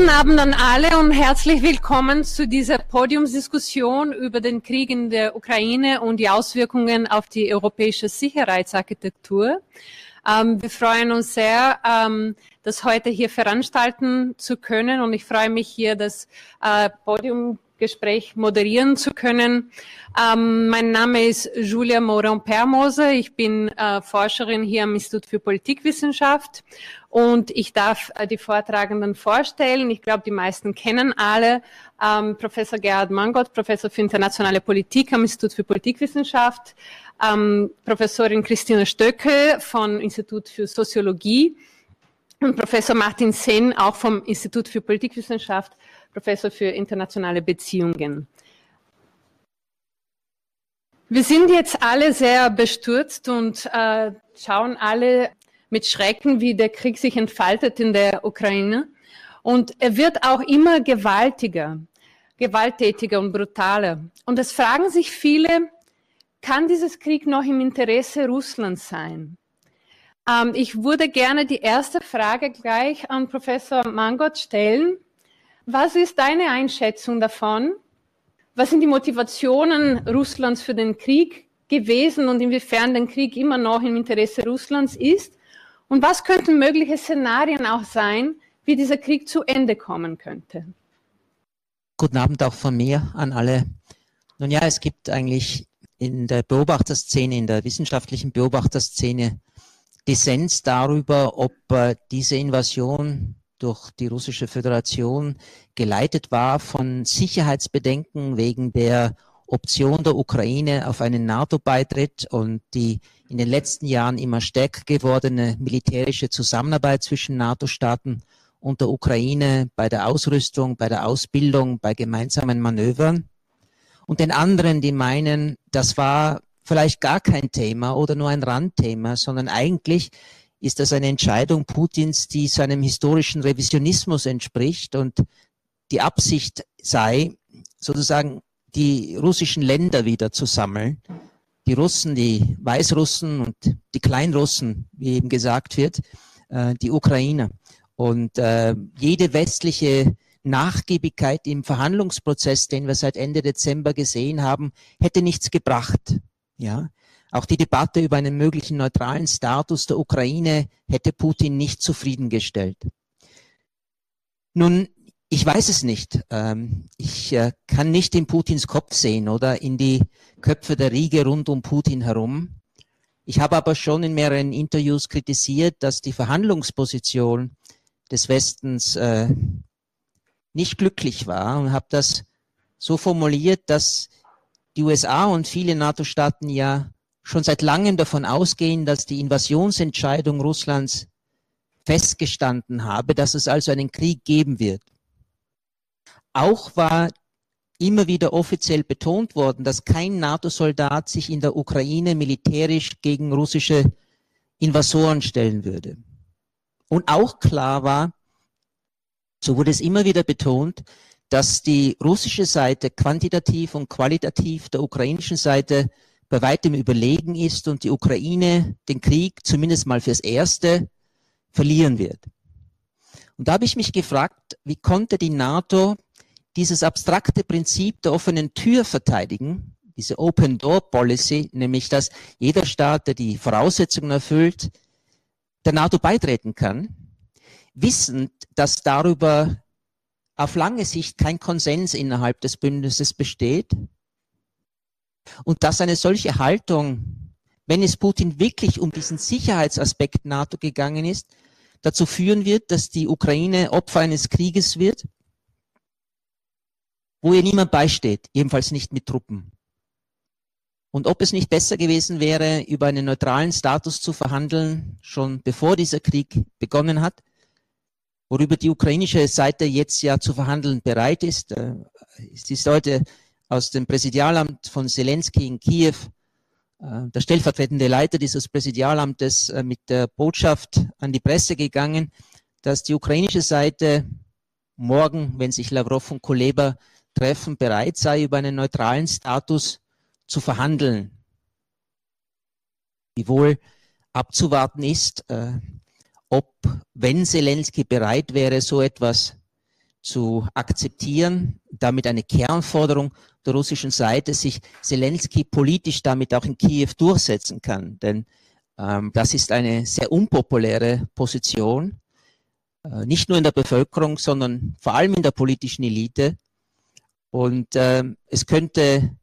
Guten Abend an alle und herzlich willkommen zu dieser Podiumsdiskussion über den Krieg in der Ukraine und die Auswirkungen auf die europäische Sicherheitsarchitektur. Ähm, wir freuen uns sehr, ähm, das heute hier veranstalten zu können und ich freue mich hier, das äh, Podiumgespräch moderieren zu können. Ähm, mein Name ist Julia Moron-Permose. Ich bin äh, Forscherin hier am Institut für Politikwissenschaft und ich darf äh, die Vortragenden vorstellen. Ich glaube, die meisten kennen alle. Ähm, Professor Gerhard Mangott, Professor für internationale Politik am Institut für Politikwissenschaft, ähm, Professorin Christina Stöckel vom Institut für Soziologie und Professor Martin Senn, auch vom Institut für Politikwissenschaft, Professor für internationale Beziehungen. Wir sind jetzt alle sehr bestürzt und äh, schauen alle mit Schrecken, wie der Krieg sich entfaltet in der Ukraine. Und er wird auch immer gewaltiger, gewalttätiger und brutaler. Und es fragen sich viele, kann dieses Krieg noch im Interesse Russlands sein? Ähm, ich würde gerne die erste Frage gleich an Professor Mangot stellen. Was ist deine Einschätzung davon? Was sind die Motivationen Russlands für den Krieg gewesen und inwiefern der Krieg immer noch im Interesse Russlands ist? Und was könnten mögliche Szenarien auch sein, wie dieser Krieg zu Ende kommen könnte? Guten Abend auch von mir an alle. Nun ja, es gibt eigentlich in der Beobachterszene, in der wissenschaftlichen Beobachterszene Dissens darüber, ob äh, diese Invasion durch die russische Föderation geleitet war von Sicherheitsbedenken wegen der Option der Ukraine auf einen NATO-Beitritt und die in den letzten Jahren immer stärker gewordene militärische Zusammenarbeit zwischen NATO-Staaten und der Ukraine bei der Ausrüstung, bei der Ausbildung, bei gemeinsamen Manövern. Und den anderen, die meinen, das war vielleicht gar kein Thema oder nur ein Randthema, sondern eigentlich ist das eine Entscheidung Putins, die seinem historischen Revisionismus entspricht und die Absicht sei, sozusagen die russischen Länder wieder zu sammeln. Die Russen, die Weißrussen und die Kleinrussen, wie eben gesagt wird, äh, die Ukrainer. Und äh, jede westliche Nachgiebigkeit im Verhandlungsprozess, den wir seit Ende Dezember gesehen haben, hätte nichts gebracht. Ja, auch die Debatte über einen möglichen neutralen Status der Ukraine hätte Putin nicht zufriedengestellt. Nun, ich weiß es nicht. Ähm, ich äh, kann nicht in Putins Kopf sehen oder in die Köpfe der Riege rund um Putin herum. Ich habe aber schon in mehreren Interviews kritisiert, dass die Verhandlungsposition des Westens äh, nicht glücklich war und habe das so formuliert, dass die USA und viele NATO-Staaten ja schon seit langem davon ausgehen, dass die Invasionsentscheidung Russlands festgestanden habe, dass es also einen Krieg geben wird. Auch war immer wieder offiziell betont worden, dass kein NATO-Soldat sich in der Ukraine militärisch gegen russische Invasoren stellen würde. Und auch klar war, so wurde es immer wieder betont, dass die russische Seite quantitativ und qualitativ der ukrainischen Seite bei weitem überlegen ist und die Ukraine den Krieg zumindest mal fürs Erste verlieren wird. Und da habe ich mich gefragt, wie konnte die NATO dieses abstrakte Prinzip der offenen Tür verteidigen, diese Open Door Policy, nämlich dass jeder Staat, der die Voraussetzungen erfüllt, der NATO beitreten kann, wissend, dass darüber auf lange Sicht kein Konsens innerhalb des Bündnisses besteht und dass eine solche Haltung, wenn es Putin wirklich um diesen Sicherheitsaspekt NATO gegangen ist, dazu führen wird, dass die Ukraine Opfer eines Krieges wird, wo ihr niemand beisteht, ebenfalls nicht mit Truppen. Und ob es nicht besser gewesen wäre, über einen neutralen Status zu verhandeln, schon bevor dieser Krieg begonnen hat, worüber die ukrainische Seite jetzt ja zu verhandeln bereit ist. Äh, es ist heute aus dem Präsidialamt von Zelensky in Kiew, äh, der stellvertretende Leiter dieses Präsidialamtes äh, mit der Botschaft an die Presse gegangen, dass die ukrainische Seite morgen, wenn sich Lavrov und Kuleba treffen, bereit sei, über einen neutralen Status zu verhandeln. Wiewohl abzuwarten ist, ob, wenn Zelensky bereit wäre, so etwas zu akzeptieren, damit eine Kernforderung der russischen Seite sich Zelensky politisch damit auch in Kiew durchsetzen kann. Denn ähm, das ist eine sehr unpopuläre Position, äh, nicht nur in der Bevölkerung, sondern vor allem in der politischen Elite. Und äh, es könnte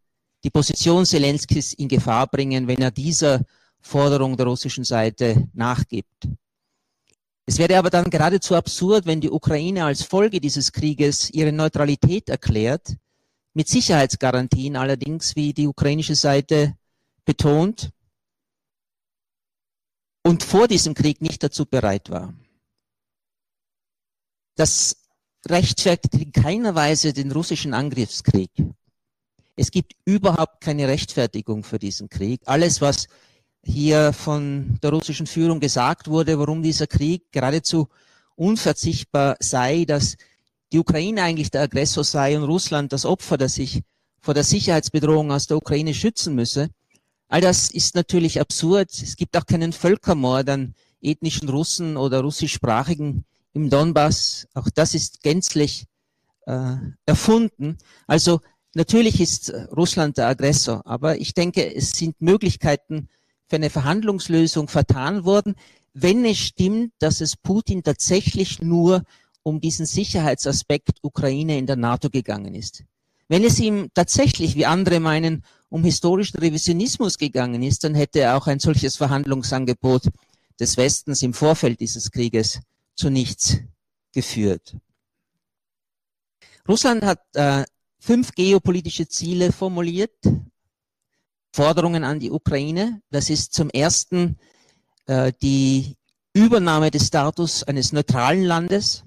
die Position Zelenskys in Gefahr bringen, wenn er dieser Forderung der russischen Seite nachgibt. Es wäre aber dann geradezu absurd, wenn die Ukraine als Folge dieses Krieges ihre Neutralität erklärt, mit Sicherheitsgarantien allerdings, wie die ukrainische Seite betont, und vor diesem Krieg nicht dazu bereit war. Das rechtfertigt in keiner Weise den russischen Angriffskrieg. Es gibt überhaupt keine Rechtfertigung für diesen Krieg. Alles, was hier von der russischen Führung gesagt wurde, warum dieser Krieg geradezu unverzichtbar sei, dass die Ukraine eigentlich der Aggressor sei und Russland das Opfer, das sich vor der Sicherheitsbedrohung aus der Ukraine schützen müsse. All das ist natürlich absurd. Es gibt auch keinen Völkermord an ethnischen Russen oder russischsprachigen im Donbass. Auch das ist gänzlich äh, erfunden. Also natürlich ist Russland der Aggressor, aber ich denke, es sind Möglichkeiten für eine Verhandlungslösung vertan worden, wenn es stimmt, dass es Putin tatsächlich nur um diesen Sicherheitsaspekt Ukraine in der NATO gegangen ist. Wenn es ihm tatsächlich, wie andere meinen, um historischen Revisionismus gegangen ist, dann hätte er auch ein solches Verhandlungsangebot des Westens im Vorfeld dieses Krieges zu nichts geführt. Russland hat äh, fünf geopolitische Ziele formuliert, Forderungen an die Ukraine. Das ist zum ersten äh, die Übernahme des Status eines neutralen Landes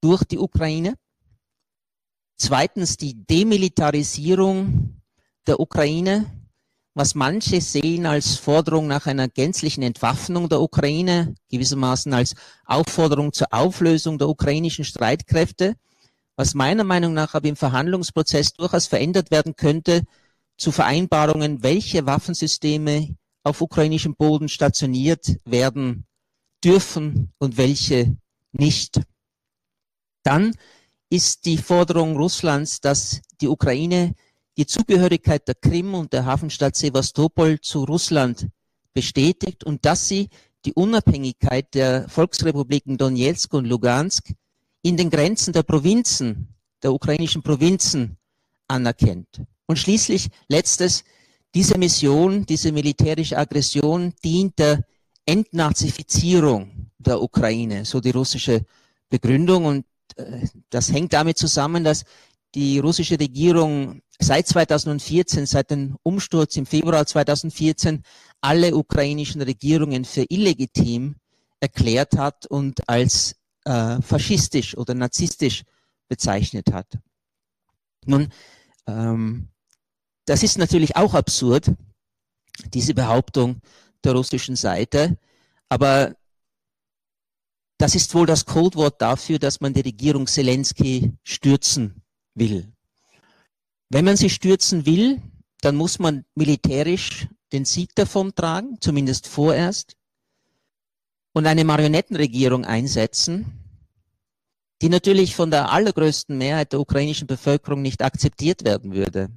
durch die Ukraine. Zweitens die Demilitarisierung der Ukraine, was manche sehen als Forderung nach einer gänzlichen Entwaffnung der Ukraine, gewissermaßen als Aufforderung zur Auflösung der ukrainischen Streitkräfte, was meiner Meinung nach aber im Verhandlungsprozess durchaus verändert werden könnte zu Vereinbarungen, welche Waffensysteme auf ukrainischem Boden stationiert werden dürfen und welche nicht. Dann ist die Forderung Russlands, dass die Ukraine die Zugehörigkeit der Krim und der Hafenstadt Sevastopol zu Russland bestätigt und dass sie die Unabhängigkeit der Volksrepubliken Donetsk und Lugansk in den Grenzen der Provinzen, der ukrainischen Provinzen anerkennt. Und schließlich letztes, diese Mission, diese militärische Aggression dient der Entnazifizierung der Ukraine, so die russische Begründung. Und äh, das hängt damit zusammen, dass die russische Regierung seit 2014, seit dem Umsturz im Februar 2014, alle ukrainischen Regierungen für illegitim erklärt hat und als äh, faschistisch oder narzisstisch bezeichnet hat. Nun, ähm, das ist natürlich auch absurd, diese Behauptung der russischen Seite, aber das ist wohl das Codewort dafür, dass man die Regierung Zelensky stürzen will. Wenn man sie stürzen will, dann muss man militärisch den Sieg davon tragen, zumindest vorerst, und eine Marionettenregierung einsetzen, die natürlich von der allergrößten Mehrheit der ukrainischen Bevölkerung nicht akzeptiert werden würde.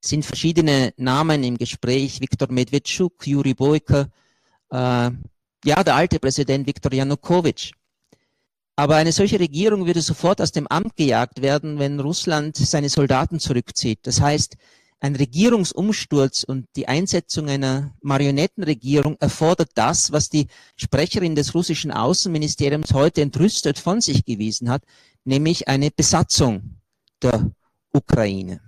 Sind verschiedene Namen im Gespräch, Viktor Medvedchuk, Juri Boyka, äh, ja, der alte Präsident Viktor Janukowitsch. Aber eine solche Regierung würde sofort aus dem Amt gejagt werden, wenn Russland seine Soldaten zurückzieht. Das heißt, ein Regierungsumsturz und die Einsetzung einer Marionettenregierung erfordert das, was die Sprecherin des russischen Außenministeriums heute entrüstet von sich gewiesen hat, nämlich eine Besatzung der Ukraine.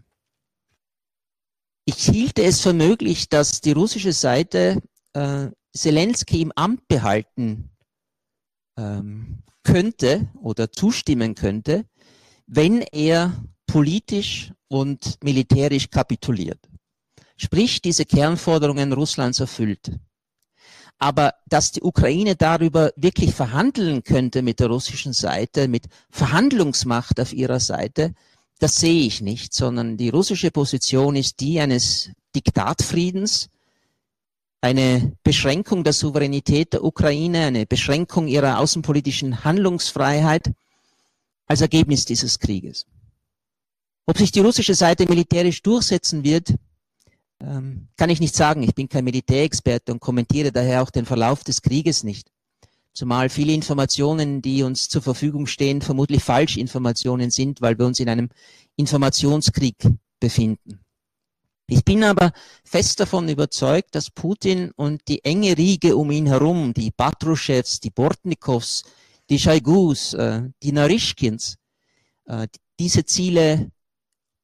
Ich hielte es für möglich, dass die russische Seite äh, Zelensky im Amt behalten ähm, könnte oder zustimmen könnte, wenn er politisch und militärisch kapituliert. Sprich, diese Kernforderungen Russlands erfüllt. Aber dass die Ukraine darüber wirklich verhandeln könnte mit der russischen Seite, mit Verhandlungsmacht auf ihrer Seite, das sehe ich nicht, sondern die russische Position ist die eines Diktatfriedens, eine Beschränkung der Souveränität der Ukraine, eine Beschränkung ihrer außenpolitischen Handlungsfreiheit als Ergebnis dieses Krieges. Ob sich die russische Seite militärisch durchsetzen wird, ähm, kann ich nicht sagen. Ich bin kein Militärexperte und kommentiere daher auch den Verlauf des Krieges nicht. Zumal viele Informationen, die uns zur Verfügung stehen, vermutlich Falschinformationen sind, weil wir uns in einem Informationskrieg befinden. Ich bin aber fest davon überzeugt, dass Putin und die enge Riege um ihn herum, die Patruschews, die Bortnikows, die Schaigus, äh, die Narischkins, äh, diese Ziele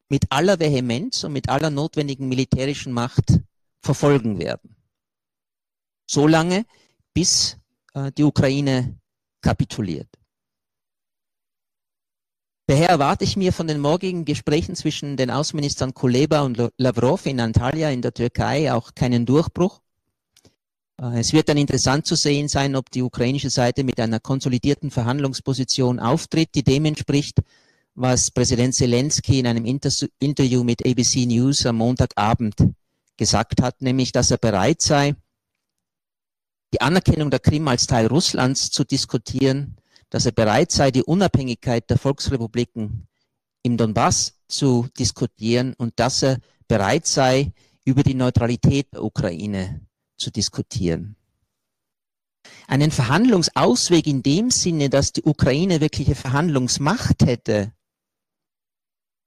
mit aller Vehemenz und mit aller notwendigen militärischen Macht verfolgen werden. Solange, bis die Ukraine kapituliert. Daher erwarte ich mir von den morgigen Gesprächen zwischen den Außenministern Kuleba und Lavrov in Antalya in der Türkei auch keinen Durchbruch. Äh, es wird dann interessant zu sehen sein, ob die ukrainische Seite mit einer konsolidierten Verhandlungsposition auftritt, die dem entspricht, was Präsident Zelensky in einem Interview mit ABC News am Montagabend gesagt hat, nämlich, dass er bereit sei, die Anerkennung der Krim als Teil Russlands zu diskutieren, dass er bereit sei, die Unabhängigkeit der Volksrepubliken im Donbass zu diskutieren und dass er bereit sei, über die Neutralität der Ukraine zu diskutieren. Einen Verhandlungsausweg in dem Sinne, dass die Ukraine wirkliche Verhandlungsmacht hätte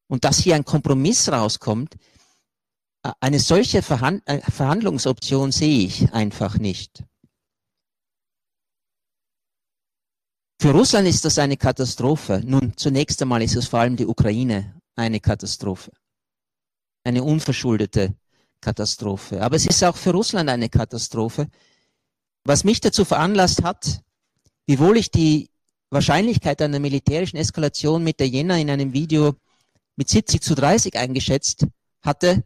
und dass hier ein Kompromiss rauskommt, eine solche äh, Verhandlungsoption sehe ich einfach nicht. Für Russland ist das eine Katastrophe. Nun, zunächst einmal ist es vor allem die Ukraine eine Katastrophe. Eine unverschuldete Katastrophe. Aber es ist auch für Russland eine Katastrophe. Was mich dazu veranlasst hat, wiewohl ich die Wahrscheinlichkeit einer militärischen Eskalation mit der Jänner in einem Video mit 70 zu 30 eingeschätzt hatte,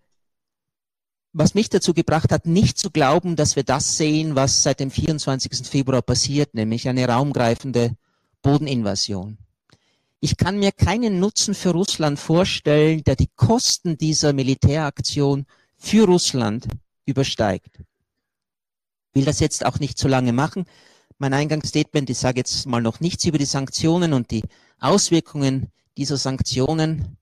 was mich dazu gebracht hat, nicht zu glauben, dass wir das sehen, was seit dem 24. Februar passiert, nämlich eine raumgreifende Bodeninvasion. Ich kann mir keinen Nutzen für Russland vorstellen, der die Kosten dieser Militäraktion für Russland übersteigt. Will das jetzt auch nicht zu lange machen. Mein Eingangsstatement, ich sage jetzt mal noch nichts über die Sanktionen und die Auswirkungen dieser Sanktionen.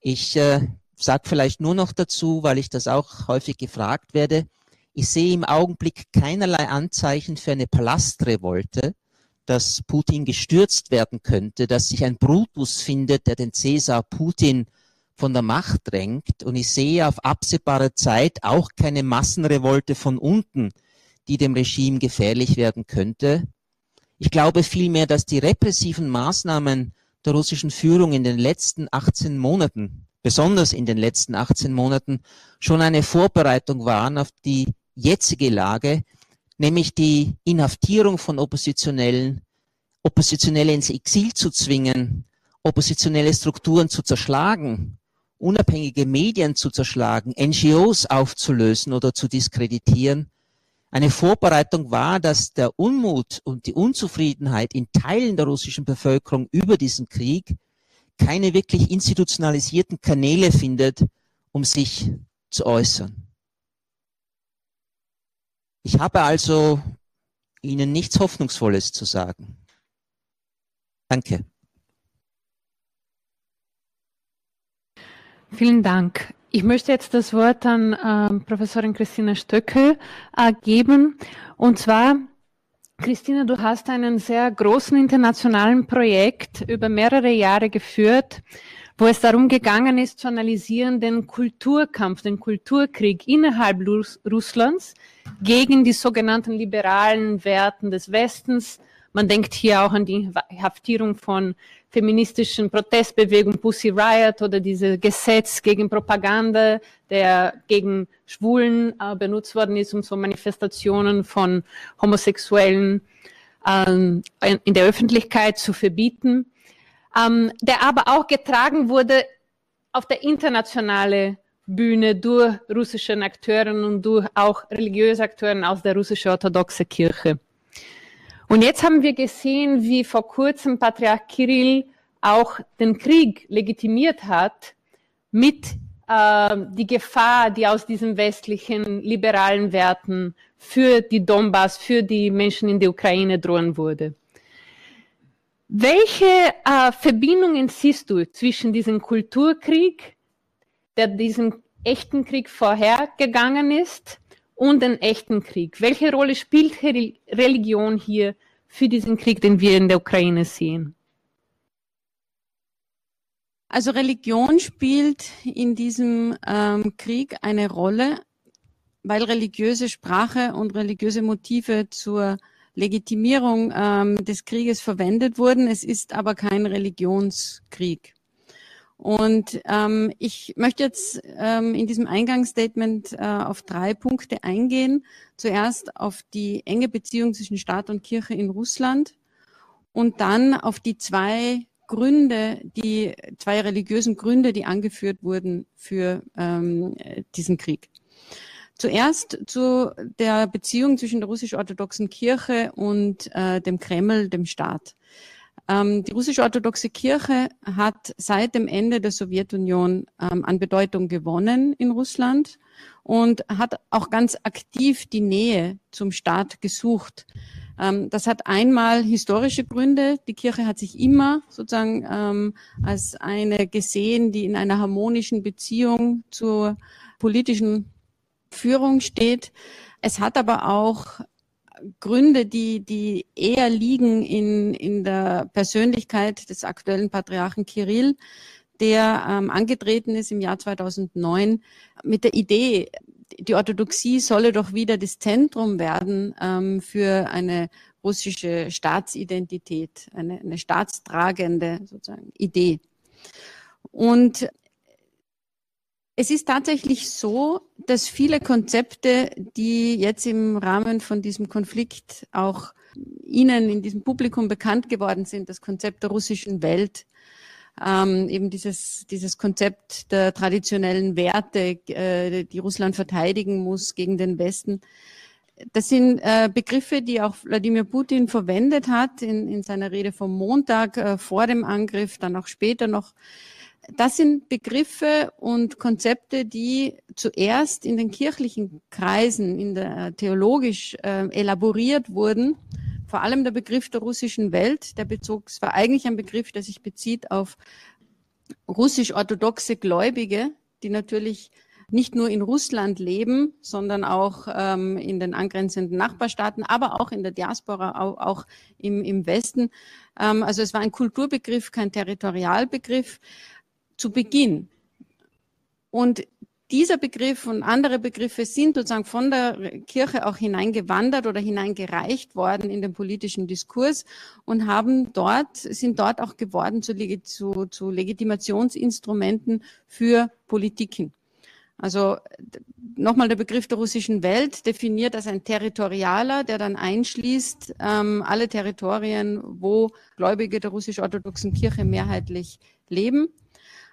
Ich äh, sage vielleicht nur noch dazu, weil ich das auch häufig gefragt werde. Ich sehe im Augenblick keinerlei Anzeichen für eine Palastrevolte, dass Putin gestürzt werden könnte, dass sich ein Brutus findet, der den Cäsar Putin von der Macht drängt. Und ich sehe auf absehbare Zeit auch keine Massenrevolte von unten, die dem Regime gefährlich werden könnte. Ich glaube vielmehr, dass die repressiven Maßnahmen der russischen Führung in den letzten 18 Monaten, besonders in den letzten 18 Monaten, schon eine Vorbereitung waren auf die jetzige Lage, nämlich die Inhaftierung von Oppositionellen, Oppositionelle ins Exil zu zwingen, oppositionelle Strukturen zu zerschlagen, unabhängige Medien zu zerschlagen, NGOs aufzulösen oder zu diskreditieren. Eine Vorbereitung war, dass der Unmut und die Unzufriedenheit in Teilen der russischen Bevölkerung über diesen Krieg keine wirklich institutionalisierten Kanäle findet, um sich zu äußern. Ich habe also Ihnen nichts Hoffnungsvolles zu sagen. Danke. Vielen Dank. Ich möchte jetzt das Wort an äh, Professorin Christina Stöckel äh, geben. Und zwar, Christina, du hast einen sehr großen internationalen Projekt über mehrere Jahre geführt, wo es darum gegangen ist, zu analysieren den Kulturkampf, den Kulturkrieg innerhalb Russlands gegen die sogenannten liberalen Werten des Westens. Man denkt hier auch an die Haftierung von feministischen Protestbewegungen, Pussy Riot oder dieses Gesetz gegen Propaganda, der gegen Schwulen äh, benutzt worden ist, um so Manifestationen von Homosexuellen ähm, in der Öffentlichkeit zu verbieten ähm, der aber auch getragen wurde auf der internationalen Bühne durch russische Akteure und durch auch religiöse Akteure aus der russischen orthodoxen Kirche. Und jetzt haben wir gesehen, wie vor kurzem Patriarch Kirill auch den Krieg legitimiert hat mit äh, die Gefahr, die aus diesen westlichen liberalen Werten für die Donbass, für die Menschen in der Ukraine drohen würde. Welche äh, Verbindungen siehst du zwischen diesem Kulturkrieg, der diesem echten Krieg vorhergegangen ist, und dem echten Krieg? Welche Rolle spielt Religion hier für diesen Krieg, den wir in der Ukraine sehen? Also Religion spielt in diesem ähm, Krieg eine Rolle, weil religiöse Sprache und religiöse Motive zur Legitimierung ähm, des Krieges verwendet wurden. Es ist aber kein Religionskrieg. Und ähm, ich möchte jetzt ähm, in diesem Eingangsstatement äh, auf drei Punkte eingehen. Zuerst auf die enge Beziehung zwischen Staat und Kirche in Russland und dann auf die zwei Gründe, die zwei religiösen Gründe, die angeführt wurden für ähm, diesen Krieg. Zuerst zu der Beziehung zwischen der russisch-orthodoxen Kirche und äh, dem Kreml, dem Staat. Ähm, die russisch-orthodoxe Kirche hat seit dem Ende der Sowjetunion ähm, an Bedeutung gewonnen in Russland und hat auch ganz aktiv die Nähe zum Staat gesucht. Ähm, das hat einmal historische Gründe. Die Kirche hat sich immer sozusagen als eine gesehen, die in einer harmonischen Beziehung zur politischen Führung steht. Es hat aber auch Gründe, die, die eher liegen in, in der Persönlichkeit des aktuellen Patriarchen Kirill, der ähm, angetreten ist im Jahr 2009 mit der Idee, die Orthodoxie solle doch wieder das Zentrum werden ähm, für eine russische Staatsidentität, eine, eine staatstragende sozusagen Idee. Und es ist tatsächlich so, dass viele Konzepte, die jetzt im Rahmen von diesem Konflikt auch Ihnen in diesem Publikum bekannt geworden sind, das Konzept der russischen Welt, ähm, eben dieses, dieses Konzept der traditionellen Werte, äh, die Russland verteidigen muss gegen den Westen. Das sind äh, Begriffe, die auch Wladimir Putin verwendet hat in, in seiner Rede vom Montag äh, vor dem Angriff, dann auch später noch das sind Begriffe und Konzepte, die zuerst in den kirchlichen Kreisen, in der theologisch äh, elaboriert wurden. Vor allem der Begriff der russischen Welt, der bezog, es war eigentlich ein Begriff, der sich bezieht auf russisch-orthodoxe Gläubige, die natürlich nicht nur in Russland leben, sondern auch ähm, in den angrenzenden Nachbarstaaten, aber auch in der Diaspora, auch, auch im, im Westen. Ähm, also es war ein Kulturbegriff, kein Territorialbegriff zu Beginn. Und dieser Begriff und andere Begriffe sind sozusagen von der Kirche auch hineingewandert oder hineingereicht worden in den politischen Diskurs und haben dort, sind dort auch geworden zu, zu, zu Legitimationsinstrumenten für Politiken. Also nochmal der Begriff der russischen Welt definiert als ein Territorialer, der dann einschließt ähm, alle Territorien, wo Gläubige der russisch-orthodoxen Kirche mehrheitlich leben.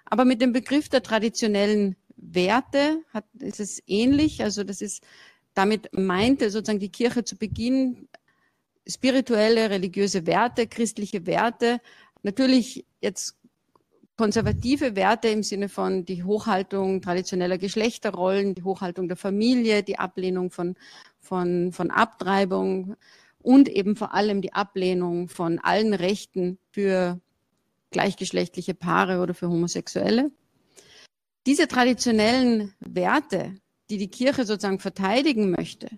Aber mit dem Begriff der traditionellen Werte hat, ist es ähnlich. Also das ist, damit meinte sozusagen die Kirche zu Beginn spirituelle, religiöse Werte, christliche Werte. Natürlich jetzt konservative Werte im Sinne von die Hochhaltung traditioneller Geschlechterrollen, die Hochhaltung der Familie, die Ablehnung von, von, von Abtreibung und eben vor allem die Ablehnung von allen Rechten für gleichgeschlechtliche Paare oder für Homosexuelle. Diese traditionellen Werte, die die Kirche sozusagen verteidigen möchte,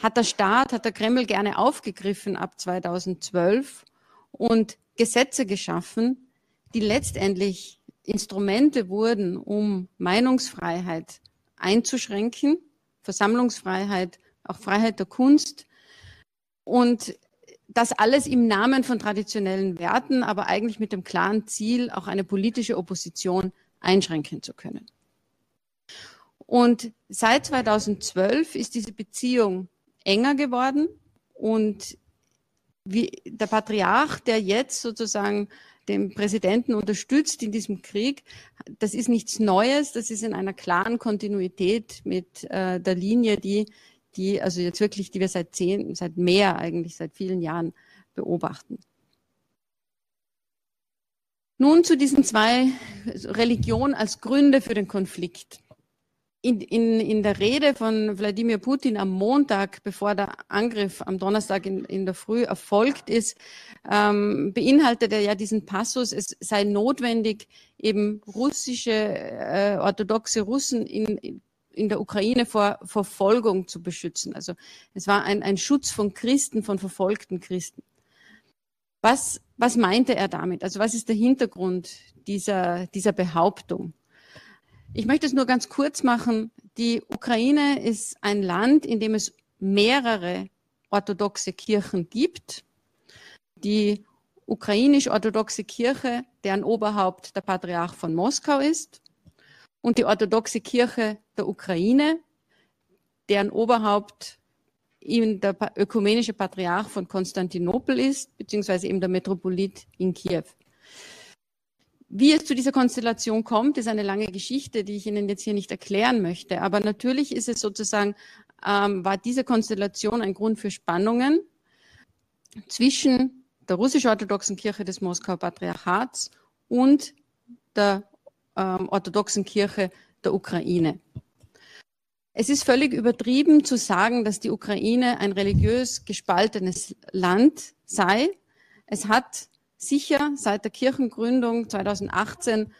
hat der Staat, hat der Kreml gerne aufgegriffen ab 2012 und Gesetze geschaffen, die letztendlich Instrumente wurden, um Meinungsfreiheit einzuschränken, Versammlungsfreiheit, auch Freiheit der Kunst und das alles im Namen von traditionellen Werten, aber eigentlich mit dem klaren Ziel, auch eine politische Opposition einschränken zu können. Und seit 2012 ist diese Beziehung enger geworden und wie der Patriarch, der jetzt sozusagen den Präsidenten unterstützt in diesem Krieg, das ist nichts Neues, das ist in einer klaren Kontinuität mit äh, der Linie, die die also jetzt wirklich, die wir seit zehn, seit mehr eigentlich, seit vielen Jahren beobachten. Nun zu diesen zwei Religionen als Gründe für den Konflikt. in, in, in der Rede von Wladimir Putin am Montag, bevor der Angriff am Donnerstag in, in der Früh erfolgt ist, ähm, beinhaltet er ja diesen Passus, es sei notwendig, eben russische, äh, orthodoxe Russen in, in der Ukraine vor Verfolgung zu beschützen. Also es war ein, ein Schutz von Christen, von verfolgten Christen. Was, was meinte er damit? Also was ist der Hintergrund dieser, dieser Behauptung? Ich möchte es nur ganz kurz machen. Die Ukraine ist ein Land, in dem es mehrere orthodoxe Kirchen gibt. Die ukrainisch-orthodoxe Kirche, deren Oberhaupt der Patriarch von Moskau ist, und die orthodoxe Kirche der Ukraine, deren Oberhaupt eben der ökumenische Patriarch von Konstantinopel ist, beziehungsweise eben der Metropolit in Kiew. Wie es zu dieser Konstellation kommt, ist eine lange Geschichte, die ich Ihnen jetzt hier nicht erklären möchte. Aber natürlich ist es sozusagen, ähm, war diese Konstellation ein Grund für Spannungen zwischen der russisch-orthodoxen Kirche des Moskauer Patriarchats und der ähm, orthodoxen Kirche der Ukraine. Es ist völlig übertrieben zu sagen, dass die Ukraine ein religiös gespaltenes Land sei. Es hat sicher seit der Kirchengründung 2018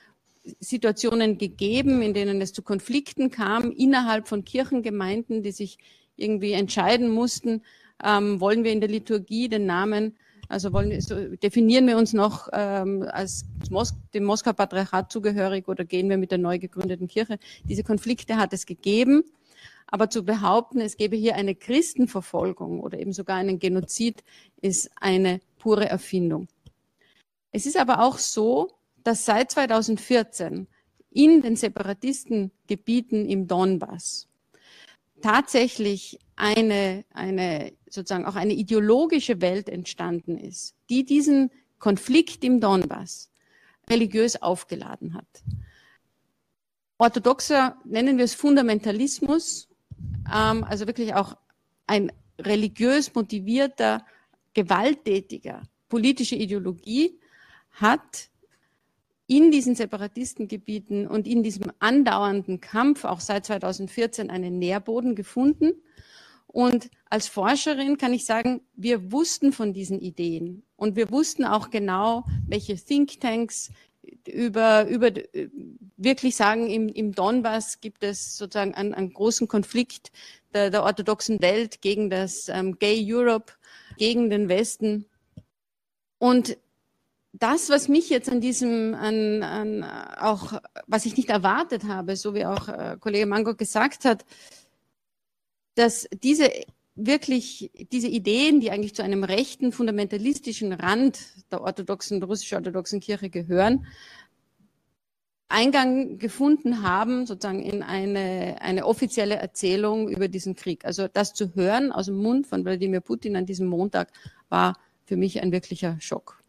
Situationen gegeben, in denen es zu Konflikten kam innerhalb von Kirchengemeinden, die sich irgendwie entscheiden mussten, ähm, wollen wir in der Liturgie den Namen, also wollen, so definieren wir uns noch ähm, als Mos dem Moskauer Patriarchat zugehörig oder gehen wir mit der neu gegründeten Kirche? Diese Konflikte hat es gegeben. Aber zu behaupten, es gebe hier eine Christenverfolgung oder eben sogar einen Genozid, ist eine pure Erfindung. Es ist aber auch so, dass seit 2014 in den Separatistengebieten im Donbass tatsächlich eine, eine, sozusagen auch eine ideologische Welt entstanden ist, die diesen Konflikt im Donbass religiös aufgeladen hat. Orthodoxer nennen wir es Fundamentalismus, ähm, also wirklich auch ein religiös motivierter, gewalttätiger politische Ideologie hat in diesen Separatistengebieten und in diesem andauernden Kampf auch seit 2014 einen Nährboden gefunden. Und als Forscherin kann ich sagen, wir wussten von diesen Ideen und wir wussten auch genau, welche Thinktanks über, über wirklich sagen, im, im Donbass gibt es sozusagen einen, einen großen Konflikt der, der orthodoxen Welt gegen das ähm, Gay Europe, gegen den Westen. Und das, was mich jetzt an diesem, an, an auch, was ich nicht erwartet habe, so wie auch äh, Kollege Mango gesagt hat, dass diese wirklich diese Ideen, die eigentlich zu einem rechten, fundamentalistischen Rand der orthodoxen, der russisch-orthodoxen Kirche gehören, Eingang gefunden haben, sozusagen in eine, eine offizielle Erzählung über diesen Krieg. Also das zu hören aus dem Mund von Wladimir Putin an diesem Montag war für mich ein wirklicher Schock.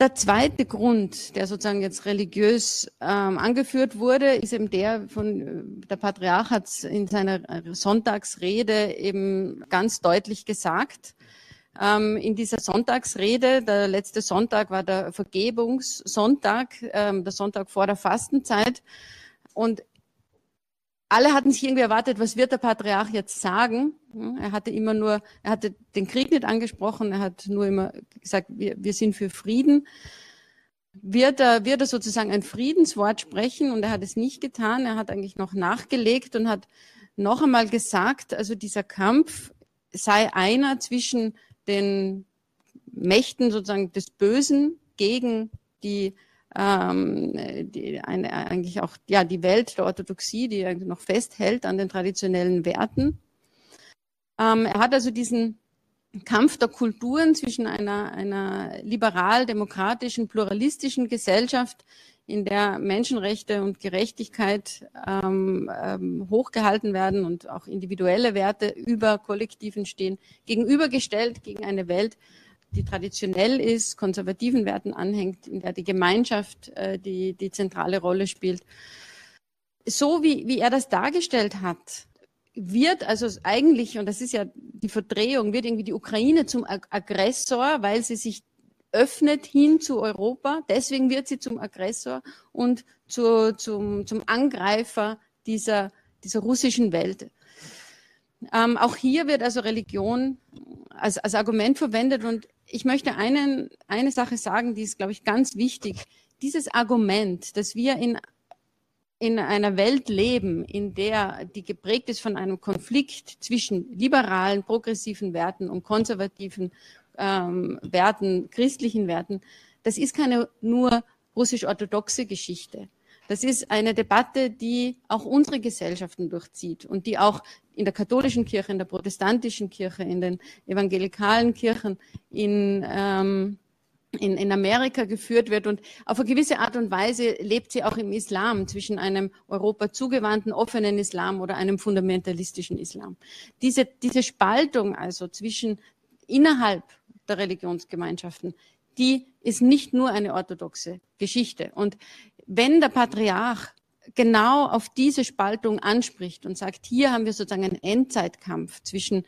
Der zweite Grund, der sozusagen jetzt religiös ähm, angeführt wurde, ist eben der von äh, der Patriarch hat in seiner Sonntagsrede eben ganz deutlich gesagt. Ähm, in dieser Sonntagsrede, der letzte Sonntag war der Vergebungssonntag, ähm, der Sonntag vor der Fastenzeit. Und alle hatten sich irgendwie erwartet, was wird der Patriarch jetzt sagen? Er hatte immer nur, er hatte den Krieg nicht angesprochen, er hat nur immer gesagt, wir, wir sind für Frieden. Wird er, wird er sozusagen ein Friedenswort sprechen? Und er hat es nicht getan. Er hat eigentlich noch nachgelegt und hat noch einmal gesagt, also dieser Kampf sei einer zwischen den Mächten sozusagen des Bösen gegen die ähm, die, eine, eigentlich auch ja, die Welt der Orthodoxie, die noch festhält an den traditionellen Werten. Ähm, er hat also diesen Kampf der Kulturen zwischen einer, einer liberal-demokratischen, pluralistischen Gesellschaft, in der Menschenrechte und Gerechtigkeit ähm, ähm, hochgehalten werden und auch individuelle Werte über Kollektiven stehen, gegenübergestellt gegen eine Welt, die traditionell ist, konservativen Werten anhängt, in der die Gemeinschaft äh, die, die zentrale Rolle spielt. So wie, wie er das dargestellt hat, wird also eigentlich, und das ist ja die Verdrehung, wird irgendwie die Ukraine zum Aggressor, weil sie sich öffnet hin zu Europa. Deswegen wird sie zum Aggressor und zu, zum, zum Angreifer dieser, dieser russischen Welt. Ähm, auch hier wird also Religion als, als Argument verwendet und ich möchte einen, eine Sache sagen, die ist, glaube ich, ganz wichtig. Dieses Argument, dass wir in, in einer Welt leben, in der die geprägt ist von einem Konflikt zwischen liberalen, progressiven Werten und konservativen ähm, Werten, christlichen Werten, das ist keine nur russisch-orthodoxe Geschichte. Das ist eine Debatte, die auch unsere Gesellschaften durchzieht und die auch in der katholischen Kirche, in der protestantischen Kirche, in den evangelikalen Kirchen, in, ähm, in, in Amerika geführt wird. Und auf eine gewisse Art und Weise lebt sie auch im Islam zwischen einem Europa zugewandten, offenen Islam oder einem fundamentalistischen Islam. Diese, diese Spaltung also zwischen innerhalb der Religionsgemeinschaften, die ist nicht nur eine orthodoxe Geschichte. Und wenn der Patriarch genau auf diese Spaltung anspricht und sagt, hier haben wir sozusagen einen Endzeitkampf zwischen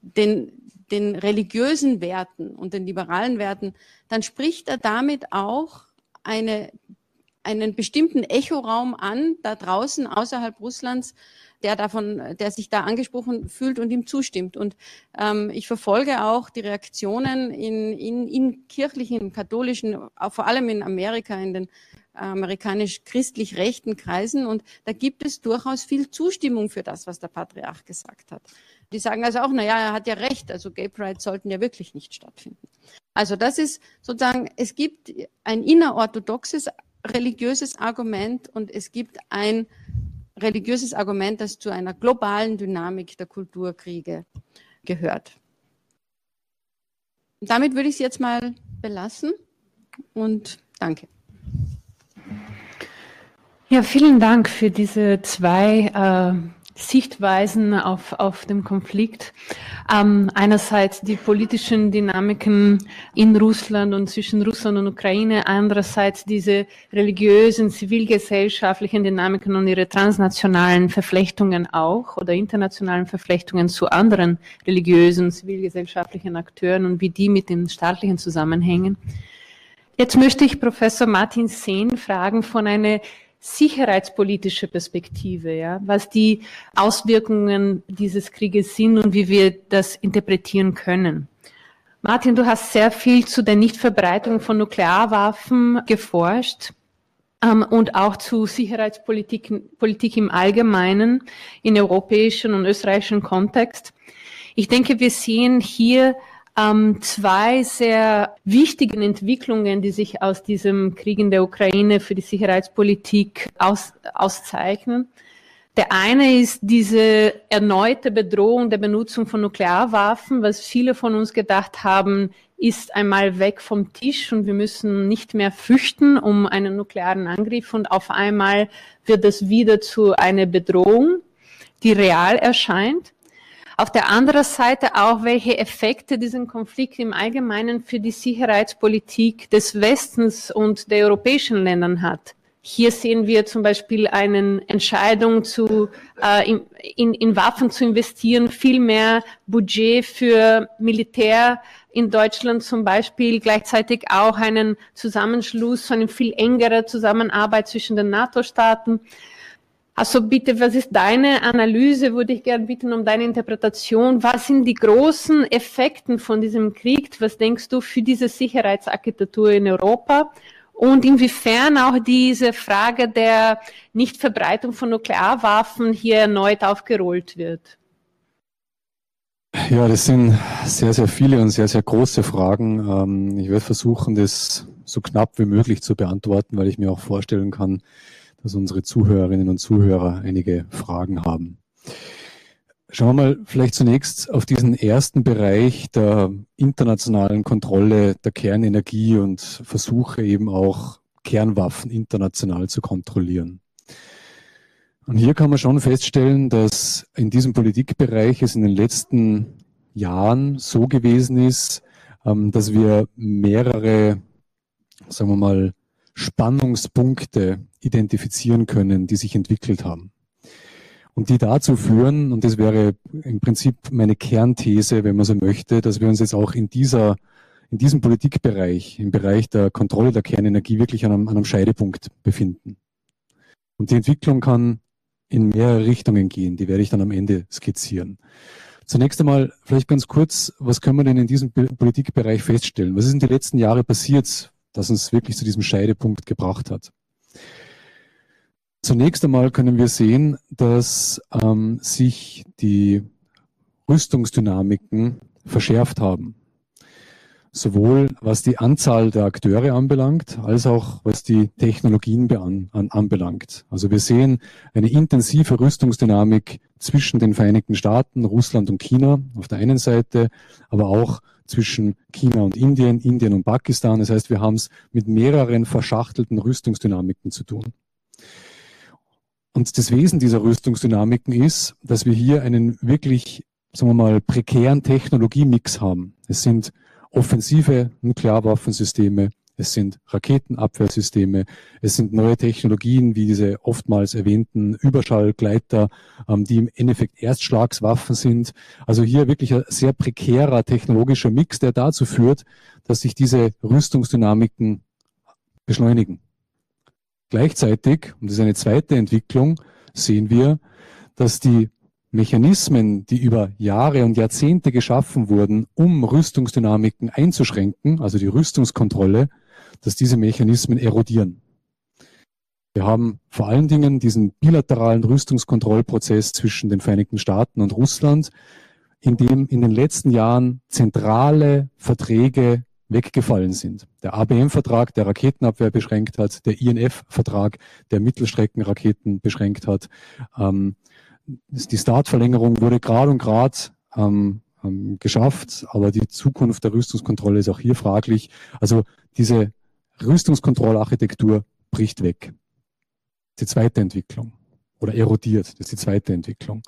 den, den religiösen Werten und den liberalen Werten, dann spricht er damit auch eine, einen bestimmten Echoraum an, da draußen außerhalb Russlands, der davon, der sich da angesprochen fühlt und ihm zustimmt. Und ähm, ich verfolge auch die Reaktionen in, in, in kirchlichen, katholischen, auch vor allem in Amerika, in den amerikanisch-christlich rechten Kreisen. Und da gibt es durchaus viel Zustimmung für das, was der Patriarch gesagt hat. Die sagen also auch, na ja, er hat ja recht, also Gay Pride sollten ja wirklich nicht stattfinden. Also das ist sozusagen, es gibt ein innerorthodoxes religiöses Argument und es gibt ein religiöses Argument, das zu einer globalen Dynamik der Kulturkriege gehört. Damit würde ich es jetzt mal belassen und danke. Ja, vielen Dank für diese zwei äh, Sichtweisen auf, auf den Konflikt. Ähm, einerseits die politischen Dynamiken in Russland und zwischen Russland und Ukraine, andererseits diese religiösen, zivilgesellschaftlichen Dynamiken und ihre transnationalen Verflechtungen auch oder internationalen Verflechtungen zu anderen religiösen, zivilgesellschaftlichen Akteuren und wie die mit den staatlichen zusammenhängen. Jetzt möchte ich Professor Martin Sehn fragen von einer sicherheitspolitische Perspektive, ja, was die Auswirkungen dieses Krieges sind und wie wir das interpretieren können. Martin, du hast sehr viel zu der Nichtverbreitung von Nuklearwaffen geforscht ähm, und auch zu Sicherheitspolitik Politik im Allgemeinen in europäischen und österreichischen Kontext. Ich denke, wir sehen hier ähm, zwei sehr wichtigen Entwicklungen, die sich aus diesem Krieg in der Ukraine für die Sicherheitspolitik aus, auszeichnen. Der eine ist diese erneute Bedrohung der Benutzung von Nuklearwaffen, was viele von uns gedacht haben, ist einmal weg vom Tisch und wir müssen nicht mehr fürchten um einen nuklearen Angriff und auf einmal wird es wieder zu einer Bedrohung, die real erscheint. Auf der anderen Seite auch, welche Effekte diesen Konflikt im Allgemeinen für die Sicherheitspolitik des Westens und der europäischen Ländern hat. Hier sehen wir zum Beispiel eine Entscheidung zu, äh, in, in, in Waffen zu investieren, viel mehr Budget für Militär in Deutschland zum Beispiel, gleichzeitig auch einen Zusammenschluss, eine viel engere Zusammenarbeit zwischen den NATO-Staaten. Also bitte, was ist deine Analyse? Würde ich gerne bitten um deine Interpretation. Was sind die großen Effekte von diesem Krieg? Was denkst du für diese Sicherheitsarchitektur in Europa? Und inwiefern auch diese Frage der Nichtverbreitung von Nuklearwaffen hier erneut aufgerollt wird? Ja, das sind sehr, sehr viele und sehr, sehr große Fragen. Ähm, ich werde versuchen, das so knapp wie möglich zu beantworten, weil ich mir auch vorstellen kann, dass unsere Zuhörerinnen und Zuhörer einige Fragen haben. Schauen wir mal vielleicht zunächst auf diesen ersten Bereich der internationalen Kontrolle der Kernenergie und Versuche eben auch Kernwaffen international zu kontrollieren. Und hier kann man schon feststellen, dass in diesem Politikbereich es in den letzten Jahren so gewesen ist, ähm, dass wir mehrere, sagen wir mal, Spannungspunkte identifizieren können, die sich entwickelt haben. Und die dazu führen, und das wäre im Prinzip meine Kernthese, wenn man so möchte, dass wir uns jetzt auch in dieser, in diesem Politikbereich, im Bereich der Kontrolle der Kernenergie wirklich an einem, an einem Scheidepunkt befinden. Und die Entwicklung kann in mehrere Richtungen gehen. Die werde ich dann am Ende skizzieren. Zunächst einmal vielleicht ganz kurz, was können wir denn in diesem Politikbereich feststellen? Was ist in den letzten Jahren passiert, das uns wirklich zu diesem Scheidepunkt gebracht hat? Zunächst einmal können wir sehen, dass ähm, sich die Rüstungsdynamiken verschärft haben sowohl was die Anzahl der Akteure anbelangt, als auch was die Technologien an, an, anbelangt. Also wir sehen eine intensive Rüstungsdynamik zwischen den Vereinigten Staaten, Russland und China auf der einen Seite, aber auch zwischen China und Indien, Indien und Pakistan. Das heißt, wir haben es mit mehreren verschachtelten Rüstungsdynamiken zu tun. Und das Wesen dieser Rüstungsdynamiken ist, dass wir hier einen wirklich, sagen wir mal, prekären Technologiemix haben. Es sind offensive Nuklearwaffensysteme, es sind Raketenabwehrsysteme, es sind neue Technologien wie diese oftmals erwähnten Überschallgleiter, ähm, die im Endeffekt Erstschlagswaffen sind. Also hier wirklich ein sehr prekärer technologischer Mix, der dazu führt, dass sich diese Rüstungsdynamiken beschleunigen. Gleichzeitig, und das ist eine zweite Entwicklung, sehen wir, dass die Mechanismen, die über Jahre und Jahrzehnte geschaffen wurden, um Rüstungsdynamiken einzuschränken, also die Rüstungskontrolle, dass diese Mechanismen erodieren. Wir haben vor allen Dingen diesen bilateralen Rüstungskontrollprozess zwischen den Vereinigten Staaten und Russland, in dem in den letzten Jahren zentrale Verträge weggefallen sind. Der ABM-Vertrag, der Raketenabwehr beschränkt hat, der INF-Vertrag, der Mittelstreckenraketen beschränkt hat, ähm, die Startverlängerung wurde gerade und gerade ähm, ähm, geschafft, aber die Zukunft der Rüstungskontrolle ist auch hier fraglich. Also diese Rüstungskontrollarchitektur bricht weg. Die zweite Entwicklung oder erodiert, das ist die zweite Entwicklung.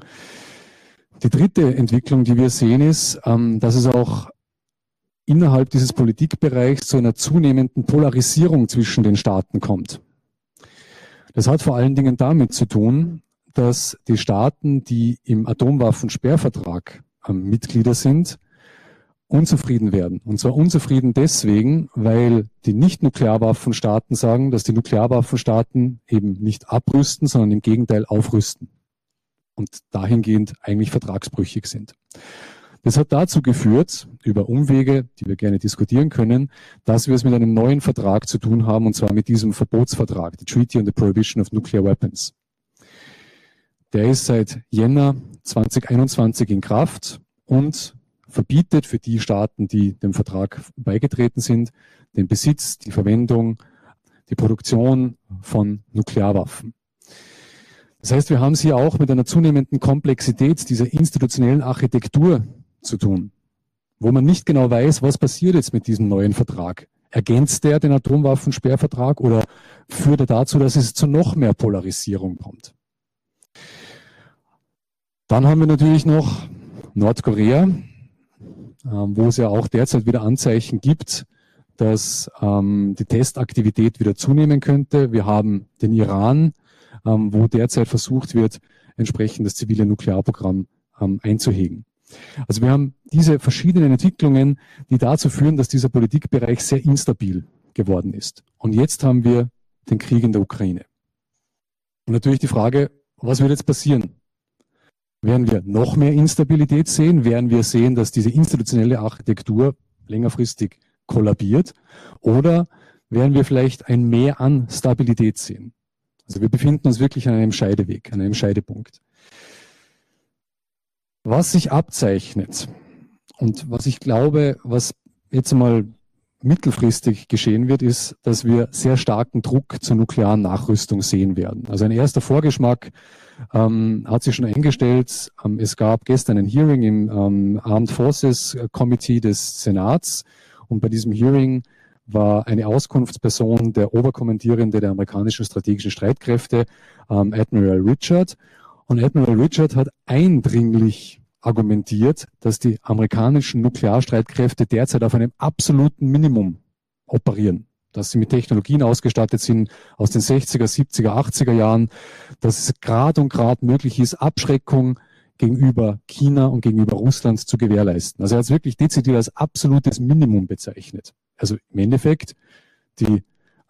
Die dritte Entwicklung, die wir sehen, ist, ähm, dass es auch innerhalb dieses Politikbereichs zu einer zunehmenden Polarisierung zwischen den Staaten kommt. Das hat vor allen Dingen damit zu tun, dass die Staaten, die im Atomwaffensperrvertrag ähm, Mitglieder sind, unzufrieden werden. Und zwar unzufrieden deswegen, weil die Nicht-Nuklearwaffenstaaten sagen, dass die Nuklearwaffenstaaten eben nicht abrüsten, sondern im Gegenteil aufrüsten. Und dahingehend eigentlich vertragsbrüchig sind. Das hat dazu geführt, über Umwege, die wir gerne diskutieren können, dass wir es mit einem neuen Vertrag zu tun haben, und zwar mit diesem Verbotsvertrag, the Treaty on the Prohibition of Nuclear Weapons. Der ist seit Jänner 2021 in Kraft und verbietet für die Staaten, die dem Vertrag beigetreten sind, den Besitz, die Verwendung, die Produktion von Nuklearwaffen. Das heißt, wir haben es hier auch mit einer zunehmenden Komplexität dieser institutionellen Architektur zu tun, wo man nicht genau weiß, was passiert jetzt mit diesem neuen Vertrag. Ergänzt der den Atomwaffensperrvertrag oder führt er dazu, dass es zu noch mehr Polarisierung kommt? Dann haben wir natürlich noch Nordkorea, wo es ja auch derzeit wieder Anzeichen gibt, dass ähm, die Testaktivität wieder zunehmen könnte. Wir haben den Iran, ähm, wo derzeit versucht wird, entsprechend das zivile Nuklearprogramm ähm, einzuhegen. Also wir haben diese verschiedenen Entwicklungen, die dazu führen, dass dieser Politikbereich sehr instabil geworden ist. Und jetzt haben wir den Krieg in der Ukraine. Und natürlich die Frage, was wird jetzt passieren? Werden wir noch mehr Instabilität sehen? Werden wir sehen, dass diese institutionelle Architektur längerfristig kollabiert? Oder werden wir vielleicht ein Mehr an Stabilität sehen? Also wir befinden uns wirklich an einem Scheideweg, an einem Scheidepunkt. Was sich abzeichnet und was ich glaube, was jetzt mal mittelfristig geschehen wird, ist, dass wir sehr starken Druck zur nuklearen Nachrüstung sehen werden. Also ein erster Vorgeschmack ähm, hat sich schon eingestellt. Ähm, es gab gestern ein Hearing im ähm, Armed Forces Committee des Senats und bei diesem Hearing war eine Auskunftsperson der Oberkommandierende der amerikanischen strategischen Streitkräfte, ähm, Admiral Richard. Und Admiral Richard hat eindringlich argumentiert, dass die amerikanischen Nuklearstreitkräfte derzeit auf einem absoluten Minimum operieren. Dass sie mit Technologien ausgestattet sind aus den 60er, 70er, 80er Jahren, dass es grad und grad möglich ist, Abschreckung gegenüber China und gegenüber Russland zu gewährleisten. Also er hat es wirklich dezidiert als absolutes Minimum bezeichnet. Also im Endeffekt die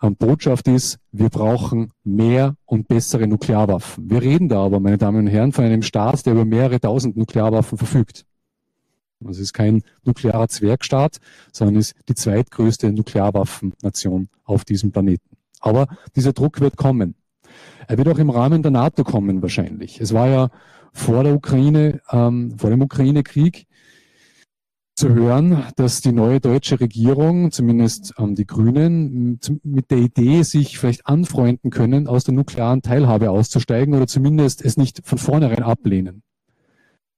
ähm, Botschaft ist, wir brauchen mehr und bessere Nuklearwaffen. Wir reden da aber, meine Damen und Herren, von einem Staat, der über mehrere tausend Nuklearwaffen verfügt. Also es ist kein nuklearer Zwergstaat, sondern ist die zweitgrößte Nuklearwaffennation auf diesem Planeten. Aber dieser Druck wird kommen. Er wird auch im Rahmen der NATO kommen wahrscheinlich. Es war ja vor der Ukraine, ähm, vor dem Ukraine-Krieg zu hören, dass die neue deutsche Regierung, zumindest ähm, die Grünen, mit der Idee sich vielleicht anfreunden können, aus der nuklearen Teilhabe auszusteigen oder zumindest es nicht von vornherein ablehnen.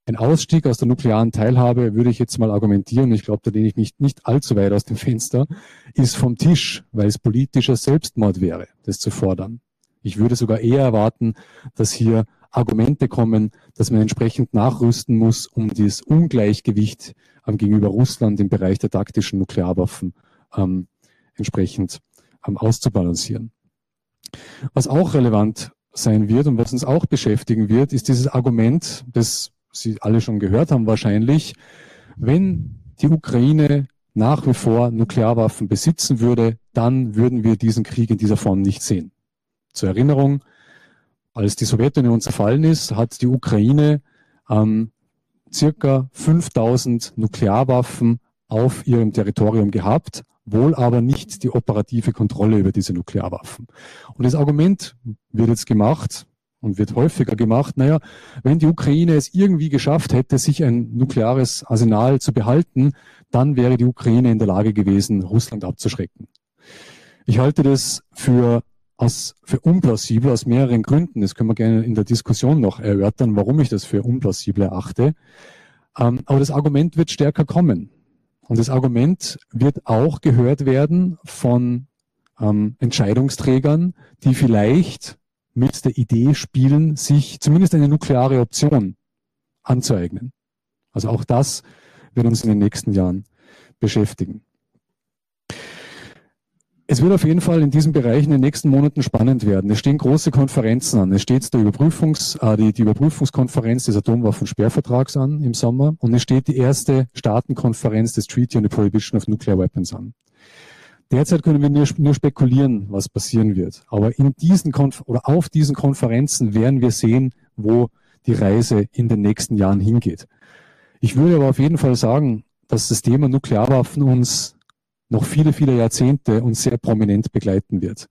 Ein Ausstieg aus der nuklearen Teilhabe, würde ich jetzt mal argumentieren, ich glaube, da lehne ich mich nicht allzu weit aus dem Fenster, ist vom Tisch, weil es politischer Selbstmord wäre, das zu fordern. Ich würde sogar eher erwarten, dass hier Argumente kommen, dass man entsprechend nachrüsten muss, um dieses Ungleichgewicht gegenüber Russland im Bereich der taktischen Nuklearwaffen ähm, entsprechend ähm, auszubalancieren. Was auch relevant sein wird und was uns auch beschäftigen wird, ist dieses Argument, das Sie alle schon gehört haben wahrscheinlich, wenn die Ukraine nach wie vor Nuklearwaffen besitzen würde, dann würden wir diesen Krieg in dieser Form nicht sehen. Zur Erinnerung, als die Sowjetunion zerfallen ist, hat die Ukraine ähm, circa 5000 Nuklearwaffen auf ihrem Territorium gehabt, wohl aber nicht die operative Kontrolle über diese Nuklearwaffen. Und das Argument wird jetzt gemacht und wird häufiger gemacht, naja, wenn die Ukraine es irgendwie geschafft hätte, sich ein nukleares Arsenal zu behalten, dann wäre die Ukraine in der Lage gewesen, Russland abzuschrecken. Ich halte das für aus, für unplausibel aus mehreren Gründen. Das können wir gerne in der Diskussion noch erörtern, warum ich das für unplausibel erachte. Ähm, aber das Argument wird stärker kommen. Und das Argument wird auch gehört werden von ähm, Entscheidungsträgern, die vielleicht mit der Idee spielen, sich zumindest eine nukleare Option anzueignen. Also auch das wird uns in den nächsten Jahren beschäftigen. Es wird auf jeden Fall in diesem Bereich in den nächsten Monaten spannend werden. Es stehen große Konferenzen an. Es steht der Überprüfungs, äh, die, die Überprüfungskonferenz des Atomwaffensperrvertrags an im Sommer und es steht die erste Staatenkonferenz des Treaty on the Prohibition of Nuclear Weapons an. Derzeit können wir nur, nur spekulieren, was passieren wird. Aber in diesen Konf oder auf diesen Konferenzen werden wir sehen, wo die Reise in den nächsten Jahren hingeht. Ich würde aber auf jeden Fall sagen, dass das Thema Nuklearwaffen uns noch viele, viele Jahrzehnte und sehr prominent begleiten wird.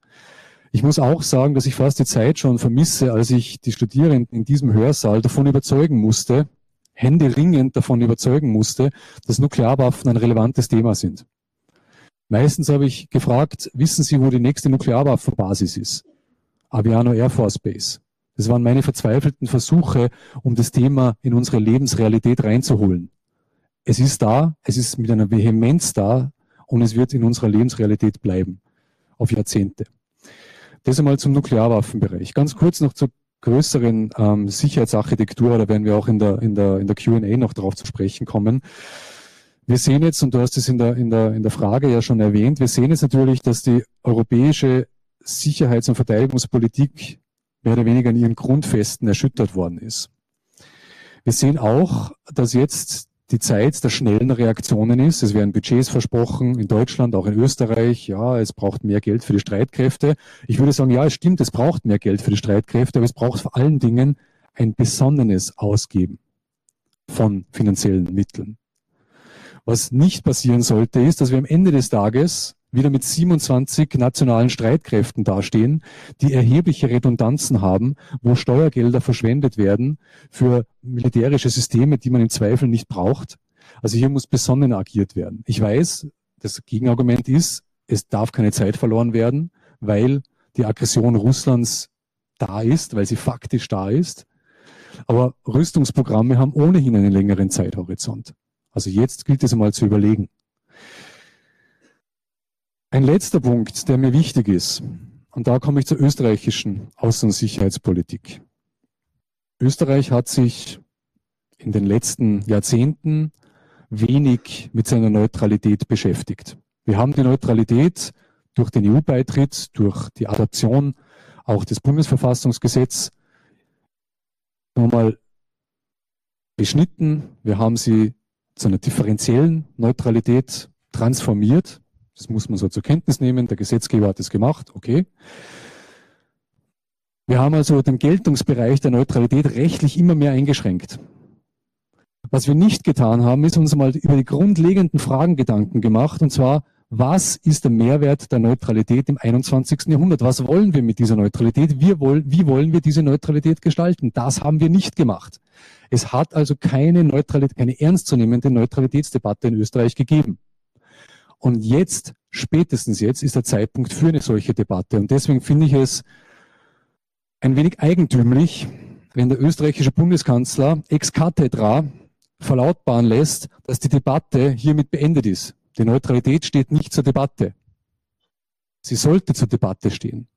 Ich muss auch sagen, dass ich fast die Zeit schon vermisse, als ich die Studierenden in diesem Hörsaal davon überzeugen musste, händeringend davon überzeugen musste, dass Nuklearwaffen ein relevantes Thema sind. Meistens habe ich gefragt, wissen Sie, wo die nächste Nuklearwaffenbasis ist? Aviano Air Force Base. Das waren meine verzweifelten Versuche, um das Thema in unsere Lebensrealität reinzuholen. Es ist da, es ist mit einer Vehemenz da, und es wird in unserer Lebensrealität bleiben, auf Jahrzehnte. Das einmal zum Nuklearwaffenbereich. Ganz kurz noch zur größeren ähm, Sicherheitsarchitektur, da werden wir auch in der, in der, in der Q&A noch darauf zu sprechen kommen. Wir sehen jetzt, und du hast es in der, in, der, in der Frage ja schon erwähnt, wir sehen jetzt natürlich, dass die europäische Sicherheits- und Verteidigungspolitik mehr oder weniger in ihren Grundfesten erschüttert worden ist. Wir sehen auch, dass jetzt die Zeit der schnellen Reaktionen ist. Es werden Budgets versprochen, in Deutschland, auch in Österreich. Ja, es braucht mehr Geld für die Streitkräfte. Ich würde sagen, ja, es stimmt, es braucht mehr Geld für die Streitkräfte, aber es braucht vor allen Dingen ein besonnenes Ausgeben von finanziellen Mitteln. Was nicht passieren sollte, ist, dass wir am Ende des Tages wieder mit 27 nationalen Streitkräften dastehen, die erhebliche Redundanzen haben, wo Steuergelder verschwendet werden für militärische Systeme, die man im Zweifel nicht braucht. Also hier muss besonnen agiert werden. Ich weiß, das Gegenargument ist, es darf keine Zeit verloren werden, weil die Aggression Russlands da ist, weil sie faktisch da ist. Aber Rüstungsprogramme haben ohnehin einen längeren Zeithorizont. Also jetzt gilt es einmal zu überlegen. Ein letzter Punkt, der mir wichtig ist, und da komme ich zur österreichischen Außen- und Sicherheitspolitik. Österreich hat sich in den letzten Jahrzehnten wenig mit seiner Neutralität beschäftigt. Wir haben die Neutralität durch den EU-Beitritt, durch die Adaption auch des Bundesverfassungsgesetzes nochmal beschnitten. Wir haben sie zu einer differenziellen Neutralität transformiert Das muss man so zur Kenntnis nehmen. Der Gesetzgeber hat es gemacht. Okay. Wir haben also den Geltungsbereich der Neutralität rechtlich immer mehr eingeschränkt. Was wir nicht getan haben, ist uns mal über die grundlegenden Fragen Gedanken gemacht, und zwar, was ist der Mehrwert der Neutralität im 21. Jahrhundert? Was wollen wir mit dieser Neutralität? Wir wollen, wie wollen wir diese Neutralität gestalten? Das haben wir nicht gemacht. Es hat also keine Neutralität, keine ernstzunehmende Neutralitätsdebatte in Österreich gegeben. Und jetzt, spätestens jetzt, ist der Zeitpunkt für eine solche Debatte. Und deswegen finde ich es ein wenig eigentümlich, wenn der österreichische Bundeskanzler ex cathedra verlautbaren lässt, dass die Debatte hiermit beendet ist. Die Neutralität steht nicht zur Debatte. Sie sollte zur Debatte stehen.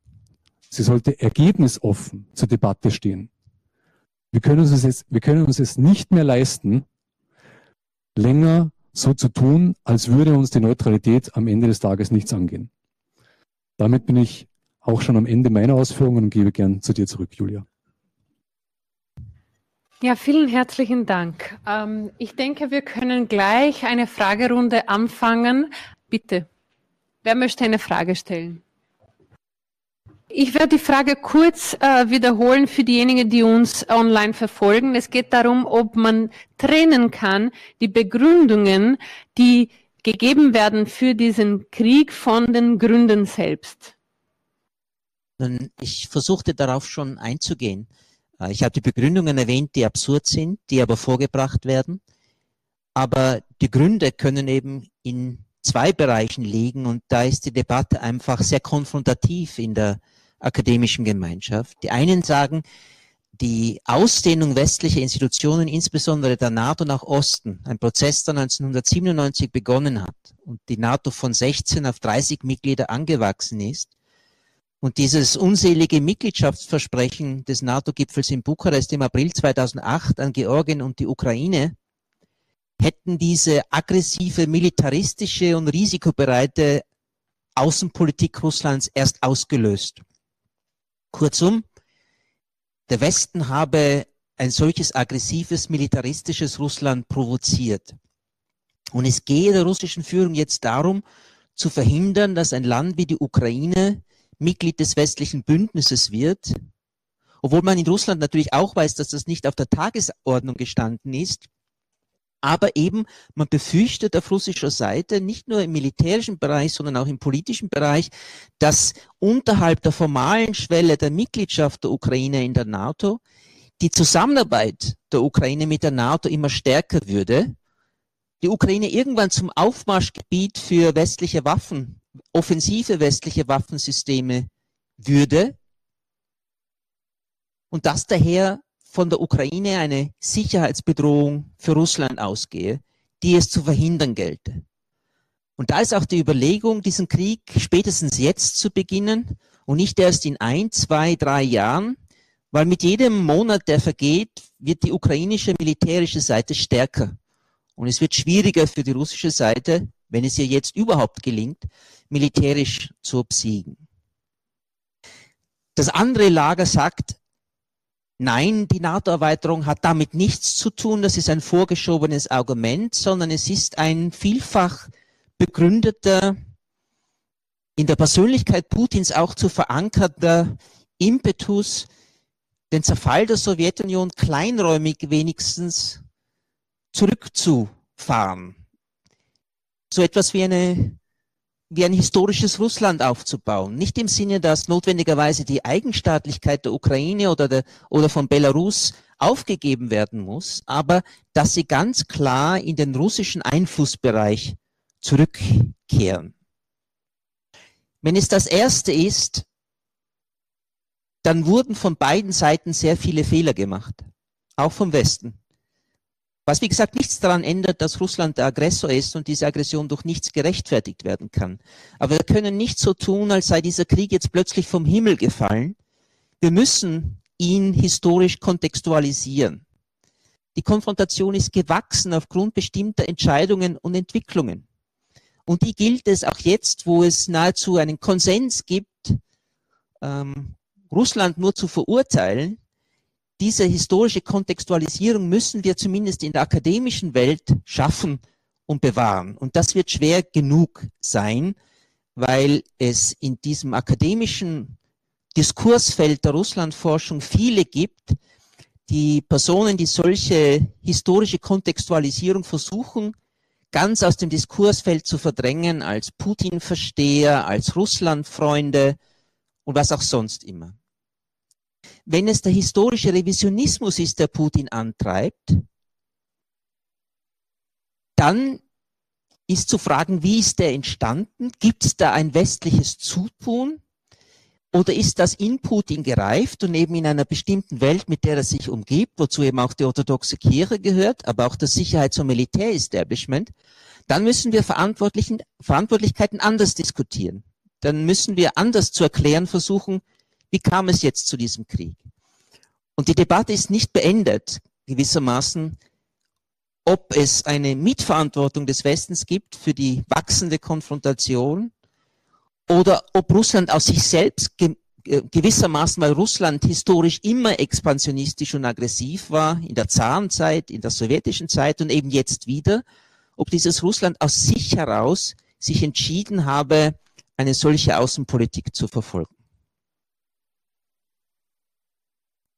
Sie sollte ergebnisoffen zur Debatte stehen. Wir können uns es, jetzt, wir können uns es nicht mehr leisten, länger so zu tun, als würde uns die Neutralität am Ende des Tages nichts angehen. Damit bin ich auch schon am Ende meiner Ausführungen und gebe gern zu dir zurück, Julia. Ja, vielen herzlichen Dank. Ähm, ich denke, wir können gleich eine Fragerunde anfangen. Bitte, wer möchte eine Frage stellen? Ich werde die Frage kurz äh, wiederholen für diejenigen, die uns online verfolgen. Es geht darum, ob man trennen kann die Begründungen, die gegeben werden für diesen Krieg von den Gründen selbst. Ich versuchte darauf schon einzugehen. Äh, ich habe die Begründungen erwähnt, die absurd sind, die aber vorgebracht werden. Aber die Gründe können eben in zwei Bereichen liegen und da ist die Debatte einfach sehr konfrontativ in der akademischen Gemeinschaft. Die einen sagen, die Ausdehnung westlicher Institutionen, insbesondere der NATO nach Osten, ein Prozess, der 1997 begonnen hat und die NATO von 16 auf 30 Mitglieder angewachsen ist, und dieses unselige Mitgliedschaftsversprechen des NATO-Gipfels in Bukarest im April 2008 an Georgien und die Ukraine hätten diese aggressive, militaristische und risikobereite Außenpolitik Russlands erst ausgelöst. Kurzum, der Westen habe ein solches aggressives, militaristisches Russland provoziert. Und es gehe der russischen Führung jetzt darum, zu verhindern, dass ein Land wie die Ukraine Mitglied des westlichen Bündnisses wird, obwohl man in Russland natürlich auch weiß, dass das nicht auf der Tagesordnung gestanden ist. Aber eben, man befürchtet auf russischer Seite, nicht nur im militärischen Bereich, sondern auch im politischen Bereich, dass unterhalb der formalen Schwelle der Mitgliedschaft der Ukraine in der NATO die Zusammenarbeit der Ukraine mit der NATO immer stärker würde, die Ukraine irgendwann zum Aufmarschgebiet für westliche Waffen offensive westliche Waffensysteme würde und dass daher von der Ukraine eine Sicherheitsbedrohung für Russland ausgehe, die es zu verhindern gelte. Und da ist auch die Überlegung, diesen Krieg spätestens jetzt zu beginnen und nicht erst in ein, zwei, drei Jahren, weil mit jedem Monat, der vergeht, wird die ukrainische militärische Seite stärker. Und es wird schwieriger für die russische Seite, wenn es ihr jetzt überhaupt gelingt, militärisch zu obsiegen. Das andere Lager sagt, nein, die NATO-Erweiterung hat damit nichts zu tun, das ist ein vorgeschobenes Argument, sondern es ist ein vielfach begründeter, in der Persönlichkeit Putins auch zu verankerter Impetus, den Zerfall der Sowjetunion kleinräumig wenigstens zurückzufahren. So etwas wie eine wie ein historisches Russland aufzubauen. Nicht im Sinne, dass notwendigerweise die Eigenstaatlichkeit der Ukraine oder, der, oder von Belarus aufgegeben werden muss, aber dass sie ganz klar in den russischen Einflussbereich zurückkehren. Wenn es das erste ist, dann wurden von beiden Seiten sehr viele Fehler gemacht, auch vom Westen. Was wie gesagt nichts daran ändert, dass Russland der Aggressor ist und diese Aggression durch nichts gerechtfertigt werden kann. Aber wir können nicht so tun, als sei dieser Krieg jetzt plötzlich vom Himmel gefallen. Wir müssen ihn historisch kontextualisieren. Die Konfrontation ist gewachsen aufgrund bestimmter Entscheidungen und Entwicklungen. Und die gilt es auch jetzt, wo es nahezu einen Konsens gibt, ähm, Russland nur zu verurteilen, diese historische Kontextualisierung müssen wir zumindest in der akademischen Welt schaffen und bewahren. Und das wird schwer genug sein, weil es in diesem akademischen Diskursfeld der Russlandforschung viele gibt, die Personen, die solche historische Kontextualisierung versuchen, ganz aus dem Diskursfeld zu verdrängen als Putin-Versteher, als Russlandfreunde und was auch sonst immer. Wenn es der historische Revisionismus ist, der Putin antreibt, dann ist zu fragen, wie ist der entstanden? Gibt es da ein westliches Zutun? Oder ist das in Putin gereift und eben in einer bestimmten Welt, mit der er sich umgibt, wozu eben auch die orthodoxe Kirche gehört, aber auch das Sicherheits- und Militärestablishment, dann müssen wir Verantwortlichkeiten anders diskutieren. Dann müssen wir anders zu erklären versuchen, wie kam es jetzt zu diesem Krieg. Und die Debatte ist nicht beendet, gewissermaßen, ob es eine Mitverantwortung des Westens gibt für die wachsende Konfrontation oder ob Russland aus sich selbst ge äh, gewissermaßen, weil Russland historisch immer expansionistisch und aggressiv war, in der Zarenzeit, in der sowjetischen Zeit und eben jetzt wieder, ob dieses Russland aus sich heraus sich entschieden habe, eine solche Außenpolitik zu verfolgen.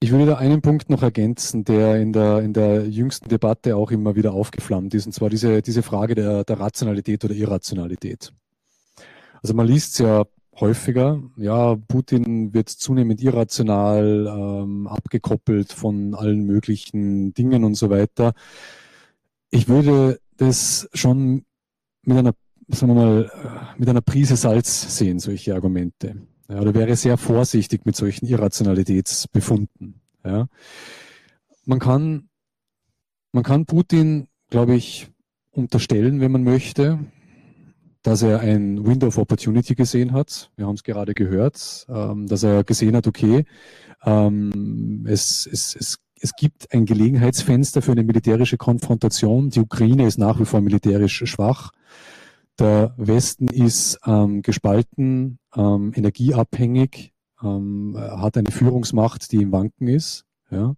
Ich würde da einen Punkt noch ergänzen, der in der, in der jüngsten Debatte auch immer wieder aufgeflammt ist, und zwar diese, diese Frage der, der Rationalität oder Irrationalität. Also man liest es ja häufiger, ja, Putin wird zunehmend irrational, ähm, abgekoppelt von allen möglichen Dingen und so weiter. Ich würde das schon mit einer, sagen wir mal, mit einer Prise Salz sehen, solche Argumente. Ja, oder wäre sehr vorsichtig mit solchen Irrationalitätsbefunden. Ja. Man kann, man kann Putin, glaube ich, unterstellen, wenn man möchte, dass er ein Window of Opportunity gesehen hat. Wir haben es gerade gehört, ähm, dass er gesehen hat, okay, ähm, es, es, es, es gibt ein Gelegenheitsfenster für eine militärische Konfrontation. Die Ukraine ist nach wie vor militärisch schwach. Der Westen ist ähm, gespalten, ähm, energieabhängig, ähm, hat eine Führungsmacht, die im Wanken ist. Ja.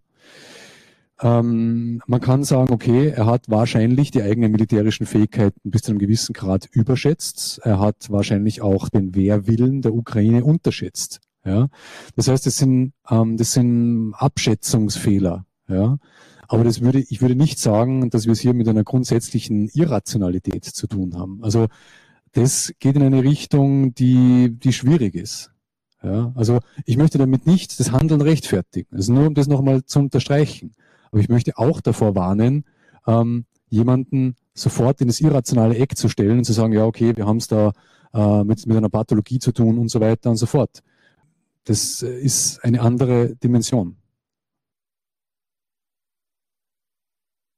Ähm, man kann sagen, okay, er hat wahrscheinlich die eigenen militärischen Fähigkeiten bis zu einem gewissen Grad überschätzt. Er hat wahrscheinlich auch den Wehrwillen der Ukraine unterschätzt. Ja. Das heißt, das sind, ähm, das sind Abschätzungsfehler. Ja. Aber das würde, ich würde nicht sagen, dass wir es hier mit einer grundsätzlichen Irrationalität zu tun haben. Also das geht in eine Richtung, die, die schwierig ist. Ja, also ich möchte damit nicht das Handeln rechtfertigen. Also nur um das nochmal zu unterstreichen. Aber ich möchte auch davor warnen, ähm, jemanden sofort in das irrationale Eck zu stellen und zu sagen, ja, okay, wir haben es da äh, mit, mit einer Pathologie zu tun und so weiter und so fort. Das äh, ist eine andere Dimension.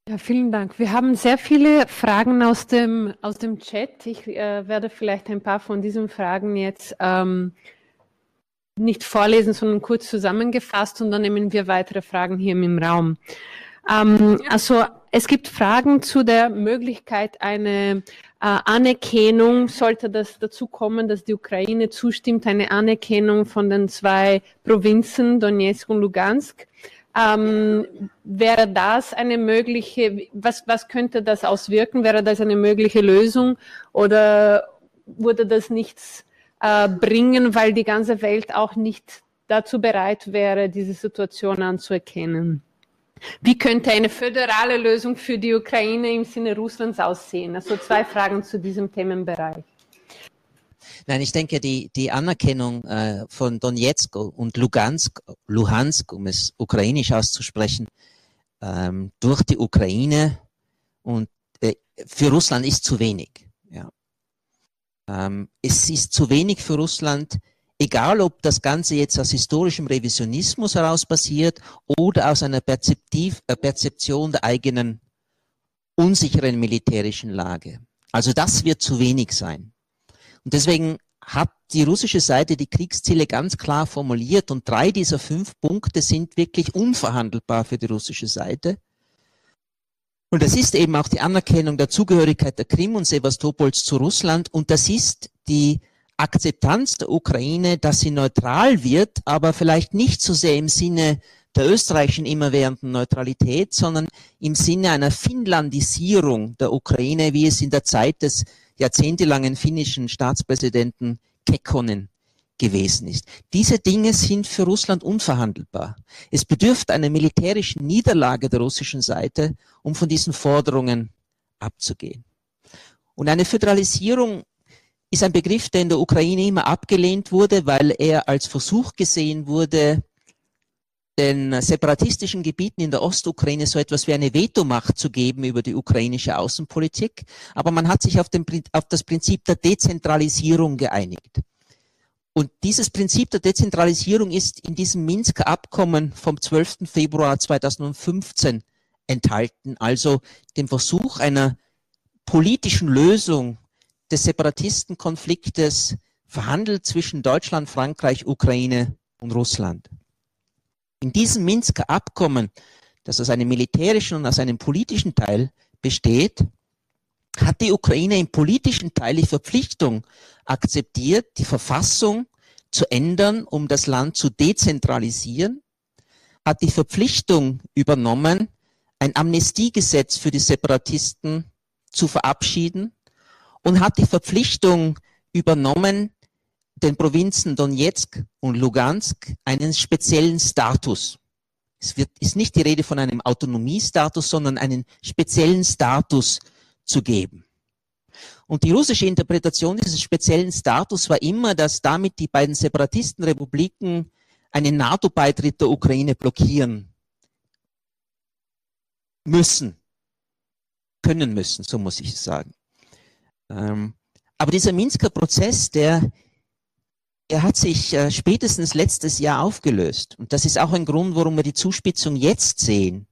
Ja, vielen Dank. Wir haben sehr viele Fragen aus dem, aus dem Chat. Ich äh, werde vielleicht ein paar von diesen Fragen jetzt ähm, nicht vorlesen, sondern kurz zusammengefasst und dann nehmen wir weitere Fragen hier im Raum. Ähm, also es gibt Fragen zu der Möglichkeit einer äh, Anerkennung, sollte das dazu kommen, dass die Ukraine zustimmt, eine Anerkennung von den zwei Provinzen Donetsk und Lugansk. Ähm, wäre das eine mögliche, was, was könnte das auswirken? Wäre das eine mögliche Lösung oder würde das nichts äh, bringen, weil die ganze Welt auch nicht dazu bereit wäre, diese Situation anzuerkennen? Wie könnte eine föderale Lösung für die Ukraine im Sinne Russlands aussehen? Also zwei Fragen zu diesem Themenbereich. Nein, ich denke, die, die Anerkennung äh, von Donetsk und Lugansk, Luhansk, um es ukrainisch auszusprechen, ähm, durch die Ukraine und äh, für Russland ist zu wenig. Ja. Ähm, es ist zu wenig für Russland, egal ob das Ganze jetzt aus historischem Revisionismus heraus passiert oder aus einer Perzeptiv, äh, Perzeption der eigenen unsicheren militärischen Lage. Also das wird zu wenig sein. Und deswegen hat die russische Seite die Kriegsziele ganz klar formuliert und drei dieser fünf Punkte sind wirklich unverhandelbar für die russische Seite. Und das ist eben auch die Anerkennung der Zugehörigkeit der Krim und Sevastopols zu Russland und das ist die Akzeptanz der Ukraine, dass sie neutral wird, aber vielleicht nicht so sehr im Sinne der österreichischen immerwährenden Neutralität, sondern im Sinne einer Finnlandisierung der Ukraine, wie es in der Zeit des jahrzehntelangen finnischen Staatspräsidenten Kekkonen gewesen ist. Diese Dinge sind für Russland unverhandelbar. Es bedürft einer militärischen Niederlage der russischen Seite, um von diesen Forderungen abzugehen. Und eine Föderalisierung ist ein Begriff, der in der Ukraine immer abgelehnt wurde, weil er als Versuch gesehen wurde, den separatistischen Gebieten in der Ostukraine so etwas wie eine Vetomacht zu geben über die ukrainische Außenpolitik. Aber man hat sich auf, den, auf das Prinzip der Dezentralisierung geeinigt. Und dieses Prinzip der Dezentralisierung ist in diesem Minsker Abkommen vom 12. Februar 2015 enthalten, also dem Versuch einer politischen Lösung des Separatistenkonfliktes verhandelt zwischen Deutschland, Frankreich, Ukraine und Russland. In diesem Minsker Abkommen, das aus einem militärischen und aus einem politischen Teil besteht, hat die Ukraine im politischen Teil die Verpflichtung akzeptiert, die Verfassung zu ändern, um das Land zu dezentralisieren, hat die Verpflichtung übernommen, ein Amnestiegesetz für die Separatisten zu verabschieden und hat die Verpflichtung übernommen, den Provinzen Donetsk und Lugansk einen speziellen Status. Es wird, ist nicht die Rede von einem Autonomiestatus, sondern einen speziellen Status zu geben. Und die russische Interpretation dieses speziellen Status war immer, dass damit die beiden Separatistenrepubliken einen NATO-Beitritt der Ukraine blockieren müssen, können müssen, so muss ich sagen. Ähm, aber dieser Minsker Prozess, der er hat sich äh, spätestens letztes Jahr aufgelöst. Und das ist auch ein Grund, warum wir die Zuspitzung jetzt sehen.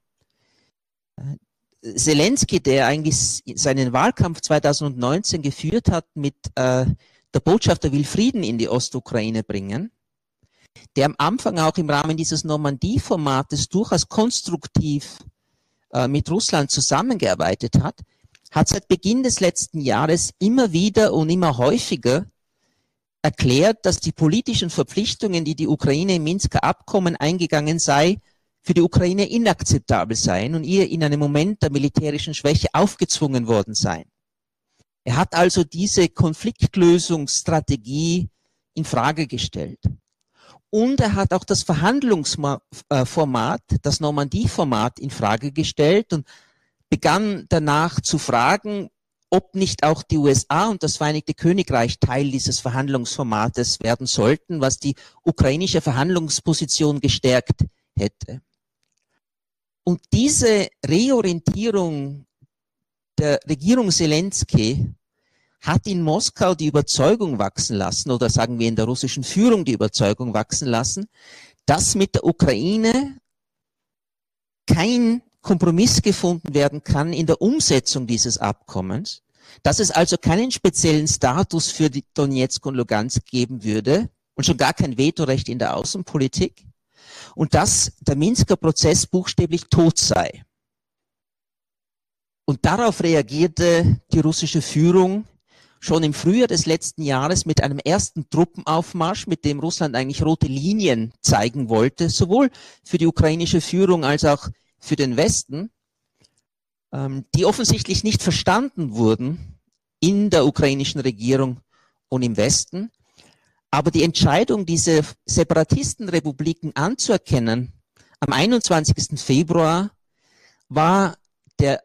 Äh, Zelensky, der eigentlich seinen Wahlkampf 2019 geführt hat mit äh, der Botschaft, er will Frieden in die Ostukraine bringen, der am Anfang auch im Rahmen dieses Normandie-Formates durchaus konstruktiv äh, mit Russland zusammengearbeitet hat, hat seit Beginn des letzten Jahres immer wieder und immer häufiger erklärt, dass die politischen Verpflichtungen, die die Ukraine im Minsker Abkommen eingegangen sei, für die Ukraine inakzeptabel seien und ihr in einem Moment der militärischen Schwäche aufgezwungen worden seien. Er hat also diese Konfliktlösungsstrategie in Frage gestellt. Und er hat auch das Verhandlungsformat, das Normandie-Format in Frage gestellt und begann danach zu fragen, ob nicht auch die USA und das Vereinigte Königreich Teil dieses Verhandlungsformates werden sollten, was die ukrainische Verhandlungsposition gestärkt hätte. Und diese Reorientierung der Regierung Zelensky hat in Moskau die Überzeugung wachsen lassen, oder sagen wir in der russischen Führung die Überzeugung wachsen lassen, dass mit der Ukraine kein Kompromiss gefunden werden kann in der Umsetzung dieses Abkommens, dass es also keinen speziellen Status für die Donetsk und Lugansk geben würde und schon gar kein Vetorecht in der Außenpolitik und dass der Minsker Prozess buchstäblich tot sei. Und darauf reagierte die russische Führung schon im Frühjahr des letzten Jahres mit einem ersten Truppenaufmarsch, mit dem Russland eigentlich rote Linien zeigen wollte, sowohl für die ukrainische Führung als auch für den Westen, ähm, die offensichtlich nicht verstanden wurden in der ukrainischen Regierung und im Westen. Aber die Entscheidung, diese Separatistenrepubliken anzuerkennen, am 21. Februar war der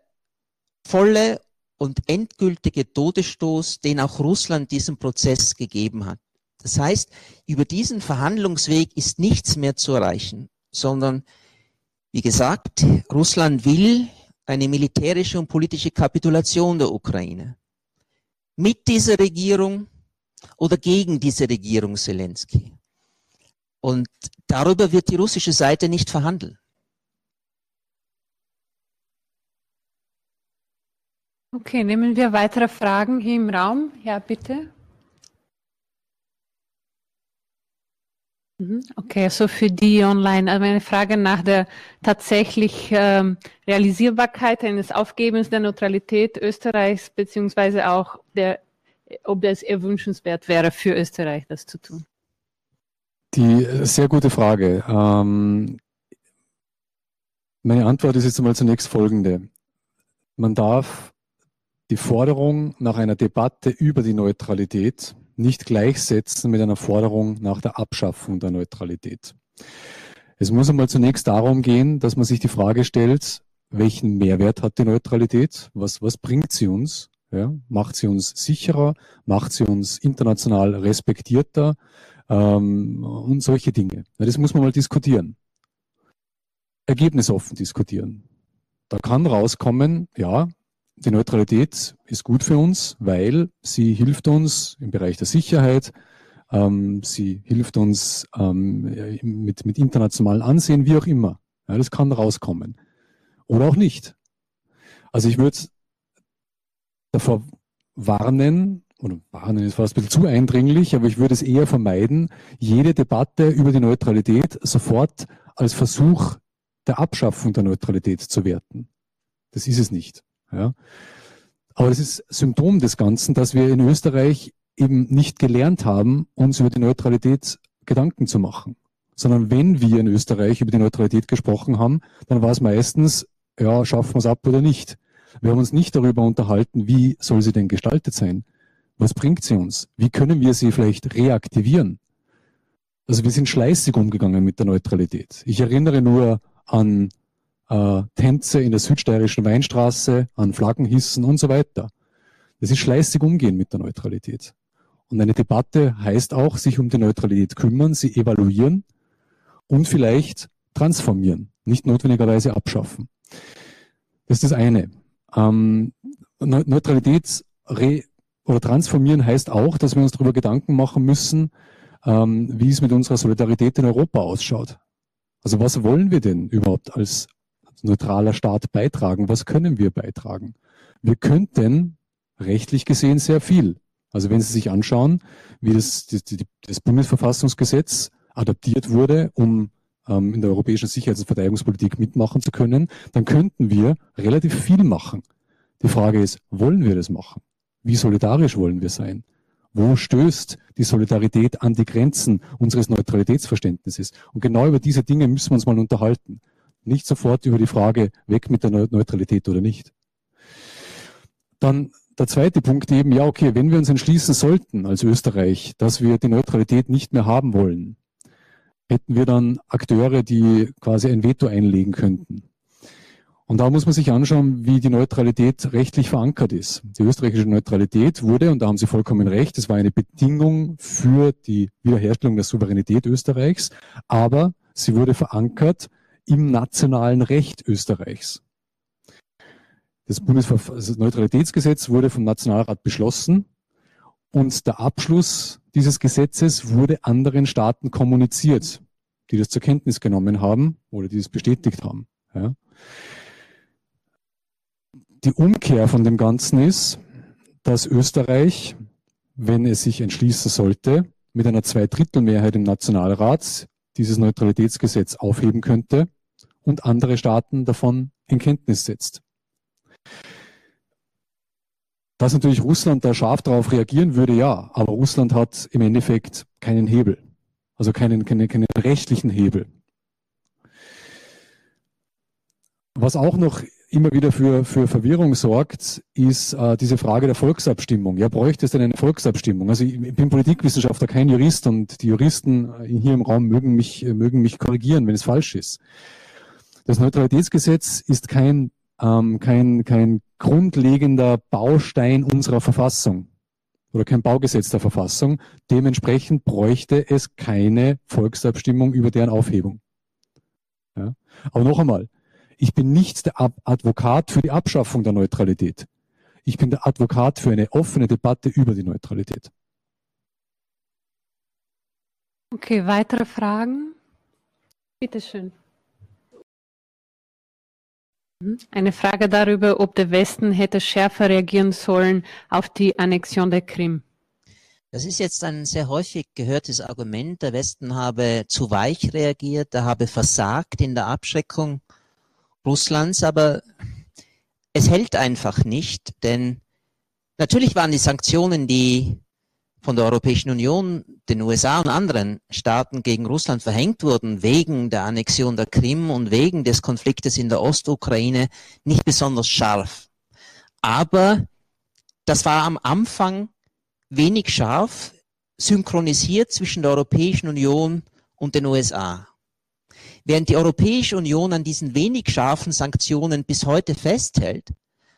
volle und endgültige Todesstoß, den auch Russland diesem Prozess gegeben hat. Das heißt, über diesen Verhandlungsweg ist nichts mehr zu erreichen, sondern wie gesagt, Russland will eine militärische und politische Kapitulation der Ukraine. Mit dieser Regierung oder gegen diese Regierung Zelensky. Und darüber wird die russische Seite nicht verhandeln. Okay, nehmen wir weitere Fragen hier im Raum. Ja, bitte. Okay, also für die online, also eine Frage nach der tatsächlich ähm, Realisierbarkeit eines Aufgebens der Neutralität Österreichs, beziehungsweise auch der, ob es erwünschenswert wäre für Österreich, das zu tun. Die äh, sehr gute Frage. Ähm, meine Antwort ist jetzt einmal zunächst folgende. Man darf die Forderung nach einer Debatte über die Neutralität nicht gleichsetzen mit einer Forderung nach der Abschaffung der Neutralität. Es muss einmal zunächst darum gehen, dass man sich die Frage stellt, welchen Mehrwert hat die Neutralität? Was, was bringt sie uns? Ja, macht sie uns sicherer? Macht sie uns international respektierter? Ähm, und solche Dinge. Ja, das muss man mal diskutieren. Ergebnisoffen diskutieren. Da kann rauskommen, ja, die Neutralität ist gut für uns, weil sie hilft uns im Bereich der Sicherheit, ähm, sie hilft uns ähm, mit, mit internationalen Ansehen, wie auch immer. Ja, das kann rauskommen. Oder auch nicht. Also ich würde davor warnen, oder warnen ist fast ein bisschen zu eindringlich, aber ich würde es eher vermeiden, jede Debatte über die Neutralität sofort als Versuch der Abschaffung der Neutralität zu werten. Das ist es nicht. Ja. Aber das ist Symptom des Ganzen, dass wir in Österreich eben nicht gelernt haben, uns über die Neutralität Gedanken zu machen. Sondern wenn wir in Österreich über die Neutralität gesprochen haben, dann war es meistens, ja, schaffen wir es ab oder nicht. Wir haben uns nicht darüber unterhalten, wie soll sie denn gestaltet sein? Was bringt sie uns? Wie können wir sie vielleicht reaktivieren? Also wir sind schleißig umgegangen mit der Neutralität. Ich erinnere nur an äh, Tänze in der südsteirischen Weinstraße, an Flaggenhissen und so weiter. Das ist schleißig umgehen mit der Neutralität. Und eine Debatte heißt auch, sich um die Neutralität kümmern, sie evaluieren und vielleicht transformieren, nicht notwendigerweise abschaffen. Das ist das eine. Ähm, Neutralität oder transformieren heißt auch, dass wir uns darüber Gedanken machen müssen, ähm, wie es mit unserer Solidarität in Europa ausschaut. Also was wollen wir denn überhaupt als neutraler Staat beitragen? Was können wir beitragen? Wir könnten rechtlich gesehen sehr viel. Also wenn Sie sich anschauen, wie das, das, Bundesverfassungsgesetz adaptiert wurde, um ähm, in der europäischen Sicherheits- und Verteidigungspolitik mitmachen zu können, dann könnten wir relativ viel machen. Die Frage ist, wollen wir das machen? Wie solidarisch wollen wir sein? Wo stößt die Solidarität an die Grenzen unseres Neutralitätsverständnisses? Und genau über diese Dinge müssen wir uns mal unterhalten. Nicht sofort über die Frage, weg mit der Neutralität oder nicht. Dann der zweite Punkt eben, ja, okay, wenn wir uns entschließen sollten als Österreich, dass wir die Neutralität nicht mehr haben wollen, hätten wir dann Akteure, die quasi ein Veto einlegen könnten. Und da muss man sich anschauen, wie die Neutralität rechtlich verankert ist. Die österreichische Neutralität wurde, und da haben Sie vollkommen recht, es war eine Bedingung für die Wiederherstellung der Souveränität Österreichs, aber sie wurde verankert im nationalen Recht Österreichs. Das Bundesneutralitätsgesetz wurde vom Nationalrat beschlossen und der Abschluss dieses Gesetzes wurde anderen Staaten kommuniziert, die das zur Kenntnis genommen haben oder die es bestätigt haben. Ja. Die Umkehr von dem Ganzen ist, dass Österreich, wenn es sich entschließen sollte, mit einer Zweidrittelmehrheit im Nationalrat dieses Neutralitätsgesetz aufheben könnte und andere Staaten davon in Kenntnis setzt. Dass natürlich Russland da scharf darauf reagieren würde, ja, aber Russland hat im Endeffekt keinen Hebel, also keinen, keinen, keinen rechtlichen Hebel. Was auch noch immer wieder für, für Verwirrung sorgt, ist äh, diese Frage der Volksabstimmung. Ja, bräuchte es denn eine Volksabstimmung? Also ich, ich bin Politikwissenschaftler, kein Jurist und die Juristen hier im Raum mögen mich, mögen mich korrigieren, wenn es falsch ist. Das Neutralitätsgesetz ist kein, ähm, kein, kein grundlegender Baustein unserer Verfassung oder kein Baugesetz der Verfassung. Dementsprechend bräuchte es keine Volksabstimmung über deren Aufhebung. Ja? Aber noch einmal, ich bin nicht der Advokat für die Abschaffung der Neutralität. Ich bin der Advokat für eine offene Debatte über die Neutralität. Okay, weitere Fragen? Bitte schön. Mhm. Eine Frage darüber, ob der Westen hätte schärfer reagieren sollen auf die Annexion der Krim. Das ist jetzt ein sehr häufig gehörtes Argument. Der Westen habe zu weich reagiert, er habe versagt in der Abschreckung Russlands, aber es hält einfach nicht, denn natürlich waren die Sanktionen, die von der Europäischen Union, den USA und anderen Staaten gegen Russland verhängt wurden, wegen der Annexion der Krim und wegen des Konfliktes in der Ostukraine, nicht besonders scharf. Aber das war am Anfang wenig scharf, synchronisiert zwischen der Europäischen Union und den USA. Während die Europäische Union an diesen wenig scharfen Sanktionen bis heute festhält,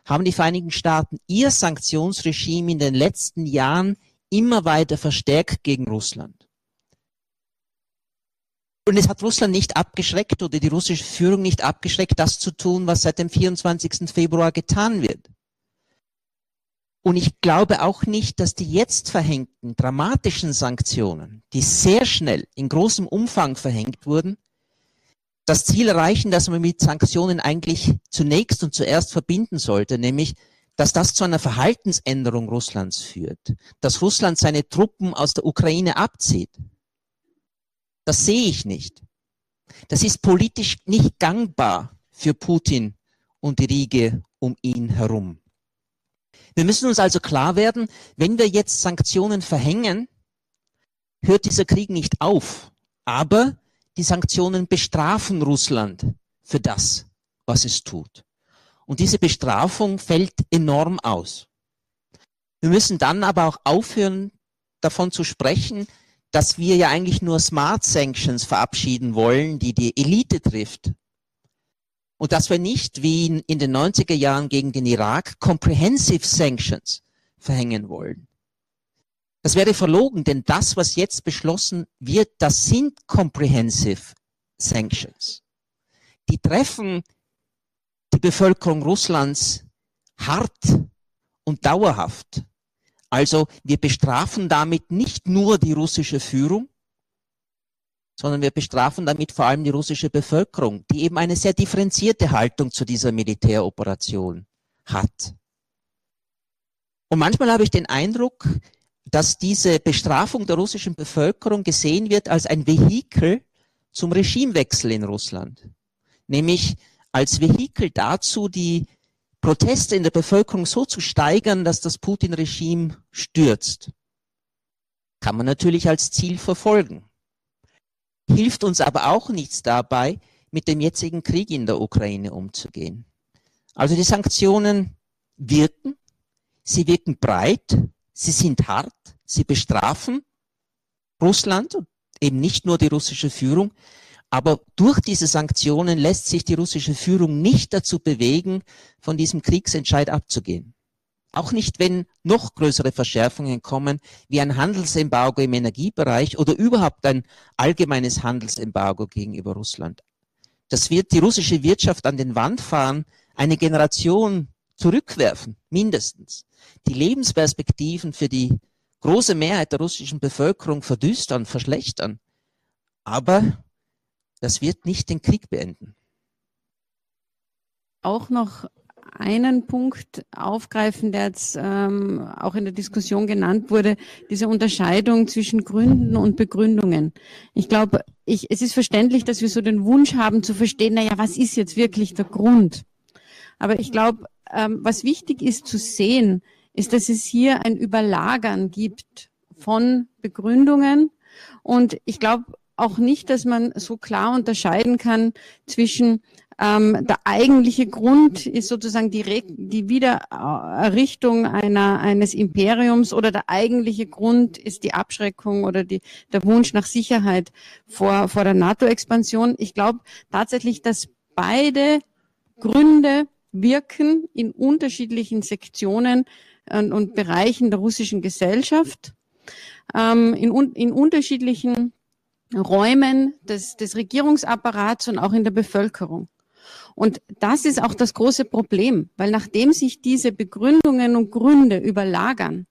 haben die Vereinigten Staaten ihr Sanktionsregime in den letzten Jahren immer weiter verstärkt gegen Russland. Und es hat Russland nicht abgeschreckt oder die russische Führung nicht abgeschreckt, das zu tun, was seit dem 24. Februar getan wird. Und ich glaube auch nicht, dass die jetzt verhängten dramatischen Sanktionen, die sehr schnell in großem Umfang verhängt wurden, das Ziel erreichen, das man mit Sanktionen eigentlich zunächst und zuerst verbinden sollte, nämlich, dass das zu einer Verhaltensänderung Russlands führt, dass Russland seine Truppen aus der Ukraine abzieht. Das sehe ich nicht. Das ist politisch nicht gangbar für Putin und die Riege um ihn herum. Wir müssen uns also klar werden, wenn wir jetzt Sanktionen verhängen, hört dieser Krieg nicht auf. Aber die Sanktionen bestrafen Russland für das, was es tut. Und diese Bestrafung fällt enorm aus. Wir müssen dann aber auch aufhören, davon zu sprechen, dass wir ja eigentlich nur Smart Sanctions verabschieden wollen, die die Elite trifft. Und dass wir nicht, wie in, den 90er Jahren gegen den Irak, Comprehensive Sanctions verhängen wollen. Das wäre verlogen, denn das, was jetzt beschlossen wird, das sind Comprehensive Sanctions. Die treffen die Bevölkerung Russlands hart und dauerhaft. Also wir bestrafen damit nicht nur die russische Führung, sondern wir bestrafen damit vor allem die russische Bevölkerung, die eben eine sehr differenzierte Haltung zu dieser Militäroperation hat. Und manchmal habe ich den Eindruck, dass diese Bestrafung der russischen Bevölkerung gesehen wird als ein Vehikel zum Regimewechsel in Russland. Nämlich als Vehikel dazu, die Proteste in der Bevölkerung so zu steigern, dass das Putin-Regime stürzt. Kann man natürlich als Ziel verfolgen. Hilft uns aber auch nichts dabei, mit dem jetzigen Krieg in der Ukraine umzugehen. Also die Sanktionen wirken, sie wirken breit, Sie sind hart, sie bestrafen Russland eben nicht nur die russische Führung, aber durch diese Sanktionen lässt sich die russische Führung nicht dazu bewegen, von diesem Kriegsentscheid abzugehen. Auch nicht, wenn noch größere Verschärfungen kommen, wie ein Handelsembargo im Energiebereich oder überhaupt ein allgemeines Handelsembargo gegenüber Russland. Das wird die russische Wirtschaft an den Wand fahren, eine Generation zurückwerfen, mindestens. Die Lebensperspektiven für die große Mehrheit der russischen Bevölkerung verdüstern, verschlechtern. Aber das wird nicht den Krieg beenden. Auch noch einen Punkt aufgreifen, der jetzt ähm, auch in der Diskussion genannt wurde, diese Unterscheidung zwischen Gründen und Begründungen. Ich glaube, ich, es ist verständlich, dass wir so den Wunsch haben zu verstehen, naja, was ist jetzt wirklich der Grund? Aber ich glaube, ähm, was wichtig ist zu sehen, ist, dass es hier ein Überlagern gibt von Begründungen. Und ich glaube auch nicht, dass man so klar unterscheiden kann zwischen ähm, der eigentliche Grund ist sozusagen die, Re die Wiedererrichtung einer, eines Imperiums oder der eigentliche Grund ist die Abschreckung oder die, der Wunsch nach Sicherheit vor, vor der NATO-Expansion. Ich glaube tatsächlich, dass beide Gründe wirken in unterschiedlichen Sektionen und, und Bereichen der russischen Gesellschaft, ähm, in, in unterschiedlichen Räumen des, des Regierungsapparats und auch in der Bevölkerung. Und das ist auch das große Problem, weil nachdem sich diese Begründungen und Gründe überlagern,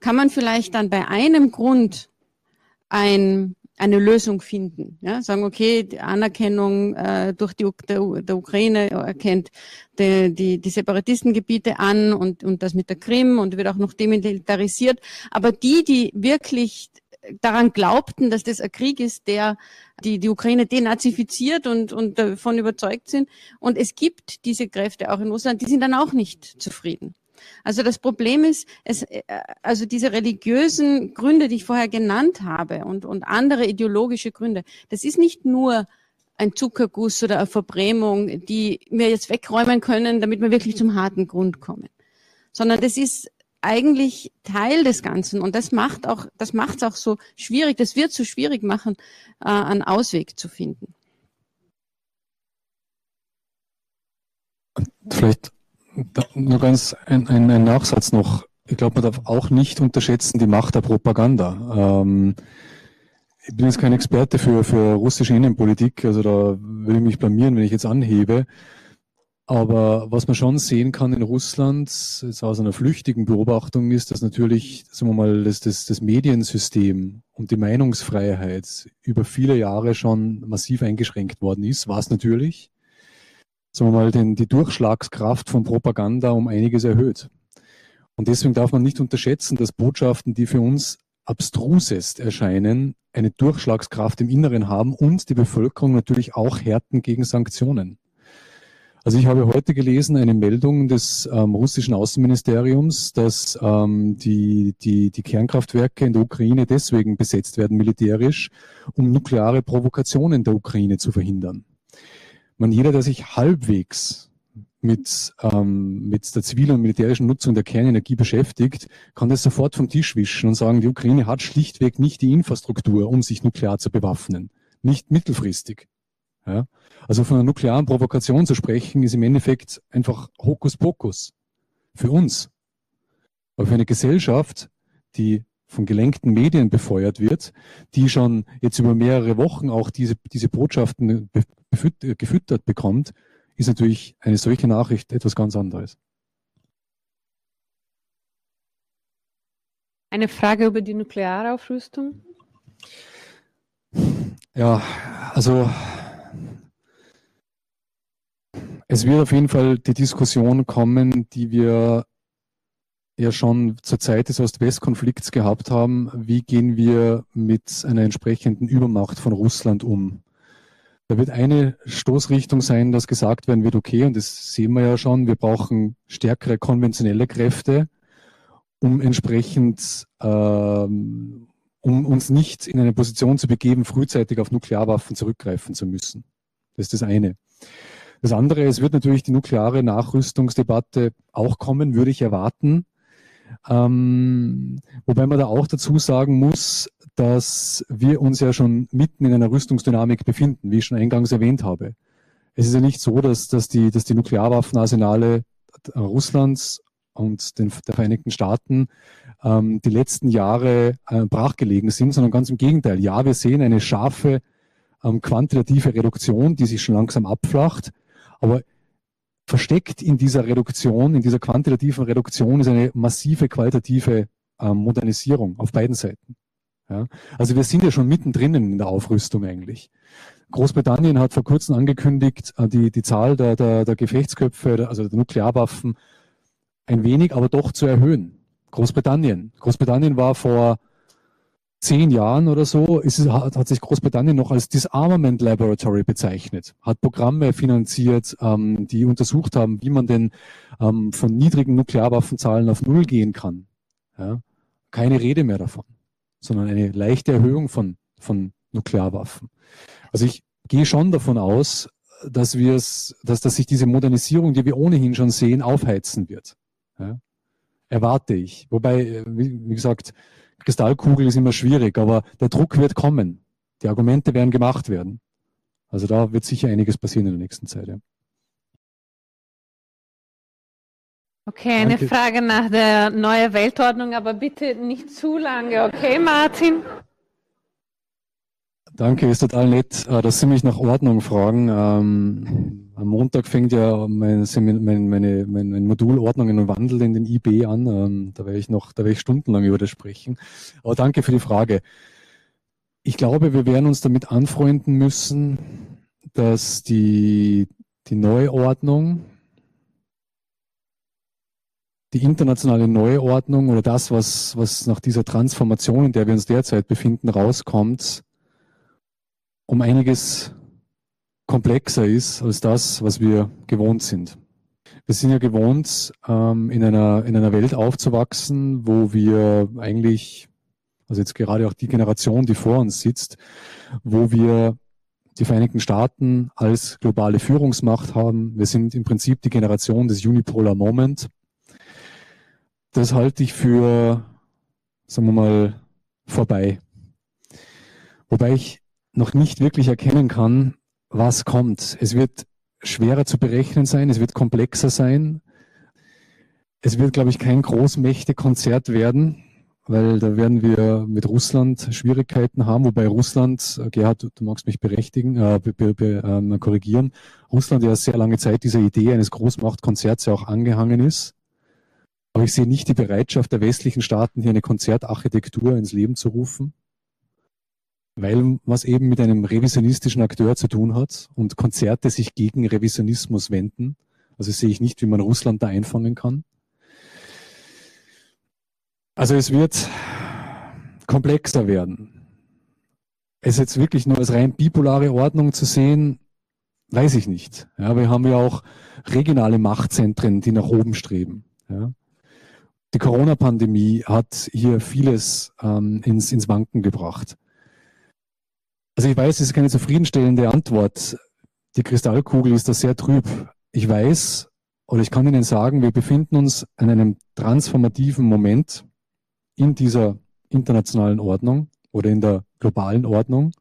kann man vielleicht dann bei einem Grund ein eine Lösung finden. Ja, sagen, okay, die Anerkennung äh, durch die der, der Ukraine erkennt die, die, die Separatistengebiete an und, und das mit der Krim und wird auch noch demilitarisiert. Aber die, die wirklich daran glaubten, dass das ein Krieg ist, der die, die Ukraine denazifiziert und, und davon überzeugt sind. Und es gibt diese Kräfte auch in Russland, die sind dann auch nicht zufrieden. Also das Problem ist, es, äh, also diese religiösen Gründe, die ich vorher genannt habe und, und andere ideologische Gründe, das ist nicht nur ein Zuckerguss oder eine Verbrämung, die wir jetzt wegräumen können, damit wir wirklich zum harten Grund kommen, sondern das ist eigentlich Teil des Ganzen und das macht auch, das macht es auch so schwierig, das wird so schwierig machen, äh, einen Ausweg zu finden. Vielleicht nur ganz ein, ein, ein Nachsatz noch. Ich glaube, man darf auch nicht unterschätzen die Macht der Propaganda. Ähm, ich bin jetzt kein Experte für, für russische Innenpolitik, also da würde ich mich blamieren, wenn ich jetzt anhebe. Aber was man schon sehen kann in Russland, jetzt aus einer flüchtigen Beobachtung, ist, dass natürlich, sagen wir mal, das, das, das Mediensystem und die Meinungsfreiheit über viele Jahre schon massiv eingeschränkt worden ist, war es natürlich sagen wir mal, den, die Durchschlagskraft von Propaganda um einiges erhöht. Und deswegen darf man nicht unterschätzen, dass Botschaften, die für uns abstrusest erscheinen, eine Durchschlagskraft im Inneren haben und die Bevölkerung natürlich auch härten gegen Sanktionen. Also ich habe heute gelesen eine Meldung des ähm, russischen Außenministeriums, dass ähm, die, die, die Kernkraftwerke in der Ukraine deswegen besetzt werden militärisch, um nukleare Provokationen der Ukraine zu verhindern man jeder, der sich halbwegs mit, ähm, mit der zivilen und militärischen Nutzung der Kernenergie beschäftigt, kann das sofort vom Tisch wischen und sagen, die Ukraine hat schlichtweg nicht die Infrastruktur, um sich nuklear zu bewaffnen. Nicht mittelfristig. Ja? Also von einer nuklearen Provokation zu sprechen, ist im Endeffekt einfach Hokuspokus. Für uns. Aber für eine Gesellschaft, die von gelenkten Medien befeuert wird, die schon jetzt über mehrere Wochen auch diese, diese Botschaften gefüttert bekommt, ist natürlich eine solche Nachricht etwas ganz anderes. Eine Frage über die Nuklearaufrüstung? Ja, also es wird auf jeden Fall die Diskussion kommen, die wir ja schon zur Zeit des Ost-West-Konflikts gehabt haben, wie gehen wir mit einer entsprechenden Übermacht von Russland um? Da wird eine Stoßrichtung sein, dass gesagt werden wird, okay, und das sehen wir ja schon, wir brauchen stärkere konventionelle Kräfte, um entsprechend, ähm, um uns nicht in eine Position zu begeben, frühzeitig auf Nuklearwaffen zurückgreifen zu müssen. Das ist das eine. Das andere, es wird natürlich die nukleare Nachrüstungsdebatte auch kommen, würde ich erwarten. Ähm, wobei man da auch dazu sagen muss, dass wir uns ja schon mitten in einer Rüstungsdynamik befinden, wie ich schon eingangs erwähnt habe. Es ist ja nicht so, dass, dass, die, dass die Nuklearwaffenarsenale Russlands und den, der Vereinigten Staaten ähm, die letzten Jahre äh, brachgelegen sind, sondern ganz im Gegenteil. Ja, wir sehen eine scharfe ähm, quantitative Reduktion, die sich schon langsam abflacht, aber versteckt in dieser Reduktion, in dieser quantitativen Reduktion ist eine massive qualitative ähm, Modernisierung auf beiden Seiten. Ja? Also wir sind ja schon mittendrin in der Aufrüstung eigentlich. Großbritannien hat vor kurzem angekündigt, äh, die, die Zahl der, der, der Gefechtsköpfe, also der Nuklearwaffen, ein wenig, aber doch zu erhöhen. Großbritannien. Großbritannien war vor zehn Jahren oder so ist, hat, hat sich Großbritannien noch als Disarmament Laboratory bezeichnet, hat Programme finanziert, ähm, die untersucht haben, wie man denn ähm, von niedrigen Nuklearwaffenzahlen auf Null gehen kann. Ja? Keine Rede mehr davon, sondern eine leichte Erhöhung von, von Nuklearwaffen. Also ich gehe schon davon aus, dass wir es, dass, dass sich diese Modernisierung, die wir ohnehin schon sehen, aufheizen wird. Ja? Erwarte ich. Wobei, wie, wie gesagt, Kristallkugel ist immer schwierig, aber der Druck wird kommen. Die Argumente werden gemacht werden. Also da wird sicher einiges passieren in der nächsten Zeit. Ja. Okay, eine Danke. Frage nach der neuen Weltordnung, aber bitte nicht zu lange, okay, Martin? Danke, ist total nett, äh, dass Sie mich nach Ordnung fragen. Ähm, am Montag fängt ja mein, mein, meine, mein, mein Modul und Wandel in den IB an. Ähm, da werde ich noch, da werde ich stundenlang über das sprechen. Aber danke für die Frage. Ich glaube, wir werden uns damit anfreunden müssen, dass die, die Neuordnung, die internationale Neuordnung oder das, was, was nach dieser Transformation, in der wir uns derzeit befinden, rauskommt, um einiges komplexer ist als das, was wir gewohnt sind. Wir sind ja gewohnt, ähm, in, einer, in einer Welt aufzuwachsen, wo wir eigentlich, also jetzt gerade auch die Generation, die vor uns sitzt, wo wir die Vereinigten Staaten als globale Führungsmacht haben. Wir sind im Prinzip die Generation des Unipolar Moment. das halte ich für, sagen wir mal, vorbei. Wobei ich noch nicht wirklich erkennen kann, was kommt. Es wird schwerer zu berechnen sein, es wird komplexer sein. Es wird, glaube ich, kein Großmächte-Konzert werden, weil da werden wir mit Russland Schwierigkeiten haben, wobei Russland, äh, Gerhard, du magst mich berechtigen, äh, be, be, be, äh, korrigieren, Russland ja sehr lange Zeit dieser Idee eines Großmachtkonzerts ja auch angehangen ist. Aber ich sehe nicht die Bereitschaft der westlichen Staaten, hier eine Konzertarchitektur ins Leben zu rufen, weil was eben mit einem revisionistischen Akteur zu tun hat und Konzerte sich gegen Revisionismus wenden. Also sehe ich nicht, wie man Russland da einfangen kann. Also es wird komplexer werden. Es jetzt wirklich nur als rein bipolare Ordnung zu sehen, weiß ich nicht. Ja, wir haben ja auch regionale Machtzentren, die nach oben streben. Ja. Die Corona-Pandemie hat hier vieles ähm, ins, ins Wanken gebracht. Also ich weiß, es ist keine zufriedenstellende Antwort. Die Kristallkugel ist da sehr trüb. Ich weiß, oder ich kann Ihnen sagen, wir befinden uns in einem transformativen Moment in dieser internationalen Ordnung oder in der globalen Ordnung.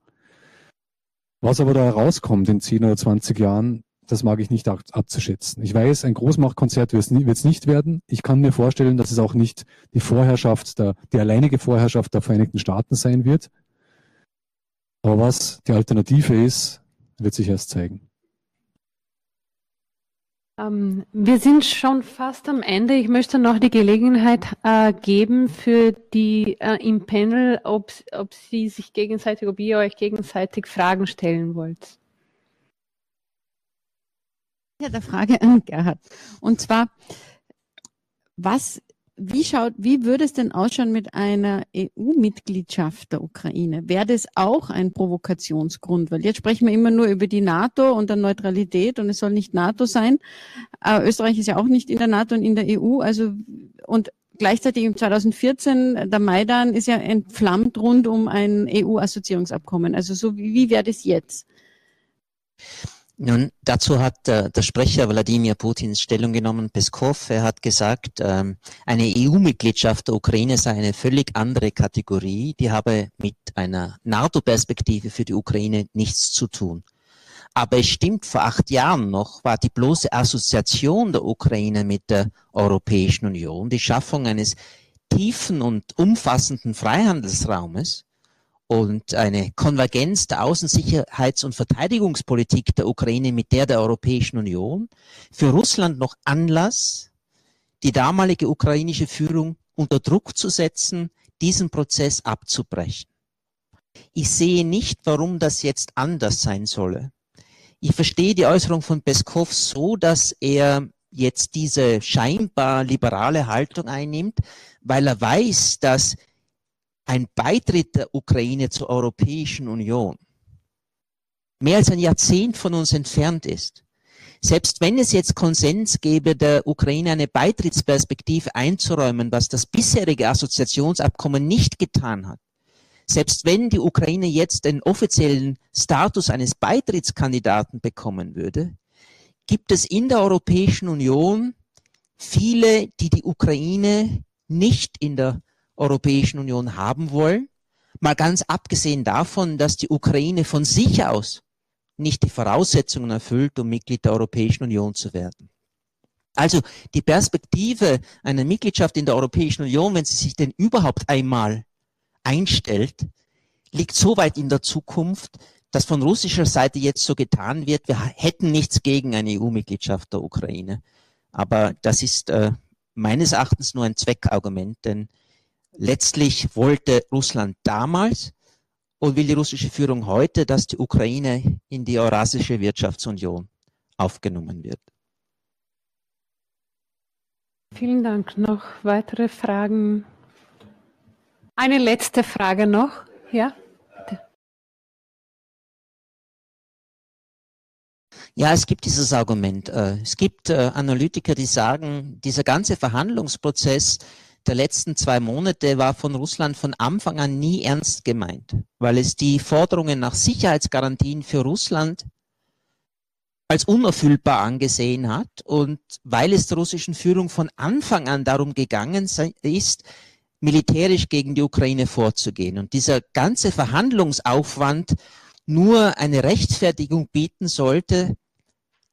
Was aber da herauskommt in 10 oder 20 Jahren, das mag ich nicht abzuschätzen. Ich weiß, ein Großmachtkonzert wird es nicht werden. Ich kann mir vorstellen, dass es auch nicht die Vorherrschaft, der, die alleinige Vorherrschaft der Vereinigten Staaten sein wird. Aber was die Alternative ist, wird sich erst zeigen. Ähm, wir sind schon fast am Ende. Ich möchte noch die Gelegenheit äh, geben für die äh, im Panel, ob, ob Sie sich gegenseitig, ob ihr euch gegenseitig Fragen stellen wollt. Ja, der Frage an Gerhard. Und zwar, was wie schaut, wie würde es denn ausschauen mit einer EU-Mitgliedschaft der Ukraine? Wäre das auch ein Provokationsgrund? Weil jetzt sprechen wir immer nur über die NATO und der Neutralität und es soll nicht NATO sein. Äh, Österreich ist ja auch nicht in der NATO und in der EU. Also, und gleichzeitig im 2014, der Maidan ist ja entflammt rund um ein EU-Assoziierungsabkommen. Also so, wie, wie wäre das jetzt? Nun, dazu hat äh, der Sprecher Wladimir Putins Stellung genommen, Peskov. Er hat gesagt, ähm, eine EU-Mitgliedschaft der Ukraine sei eine völlig andere Kategorie. Die habe mit einer NATO-Perspektive für die Ukraine nichts zu tun. Aber es stimmt, vor acht Jahren noch war die bloße Assoziation der Ukraine mit der Europäischen Union, die Schaffung eines tiefen und umfassenden Freihandelsraumes, und eine Konvergenz der Außensicherheits- und Verteidigungspolitik der Ukraine mit der der Europäischen Union für Russland noch Anlass, die damalige ukrainische Führung unter Druck zu setzen, diesen Prozess abzubrechen. Ich sehe nicht, warum das jetzt anders sein solle. Ich verstehe die Äußerung von Peskov so, dass er jetzt diese scheinbar liberale Haltung einnimmt, weil er weiß, dass ein Beitritt der Ukraine zur Europäischen Union mehr als ein Jahrzehnt von uns entfernt ist. Selbst wenn es jetzt Konsens gäbe, der Ukraine eine Beitrittsperspektive einzuräumen, was das bisherige Assoziationsabkommen nicht getan hat, selbst wenn die Ukraine jetzt den offiziellen Status eines Beitrittskandidaten bekommen würde, gibt es in der Europäischen Union viele, die die Ukraine nicht in der Europäischen Union haben wollen. Mal ganz abgesehen davon, dass die Ukraine von sich aus nicht die Voraussetzungen erfüllt, um Mitglied der Europäischen Union zu werden. Also die Perspektive einer Mitgliedschaft in der Europäischen Union, wenn sie sich denn überhaupt einmal einstellt, liegt so weit in der Zukunft, dass von russischer Seite jetzt so getan wird, wir hätten nichts gegen eine EU-Mitgliedschaft der Ukraine. Aber das ist äh, meines Erachtens nur ein Zweckargument, denn Letztlich wollte Russland damals und will die russische Führung heute, dass die Ukraine in die Eurasische Wirtschaftsunion aufgenommen wird. Vielen Dank. Noch weitere Fragen? Eine letzte Frage noch. Ja? Ja, es gibt dieses Argument. Äh, es gibt äh, Analytiker, die sagen, dieser ganze Verhandlungsprozess der letzten zwei Monate war von Russland von Anfang an nie ernst gemeint, weil es die Forderungen nach Sicherheitsgarantien für Russland als unerfüllbar angesehen hat und weil es der russischen Führung von Anfang an darum gegangen ist, militärisch gegen die Ukraine vorzugehen. Und dieser ganze Verhandlungsaufwand nur eine Rechtfertigung bieten sollte,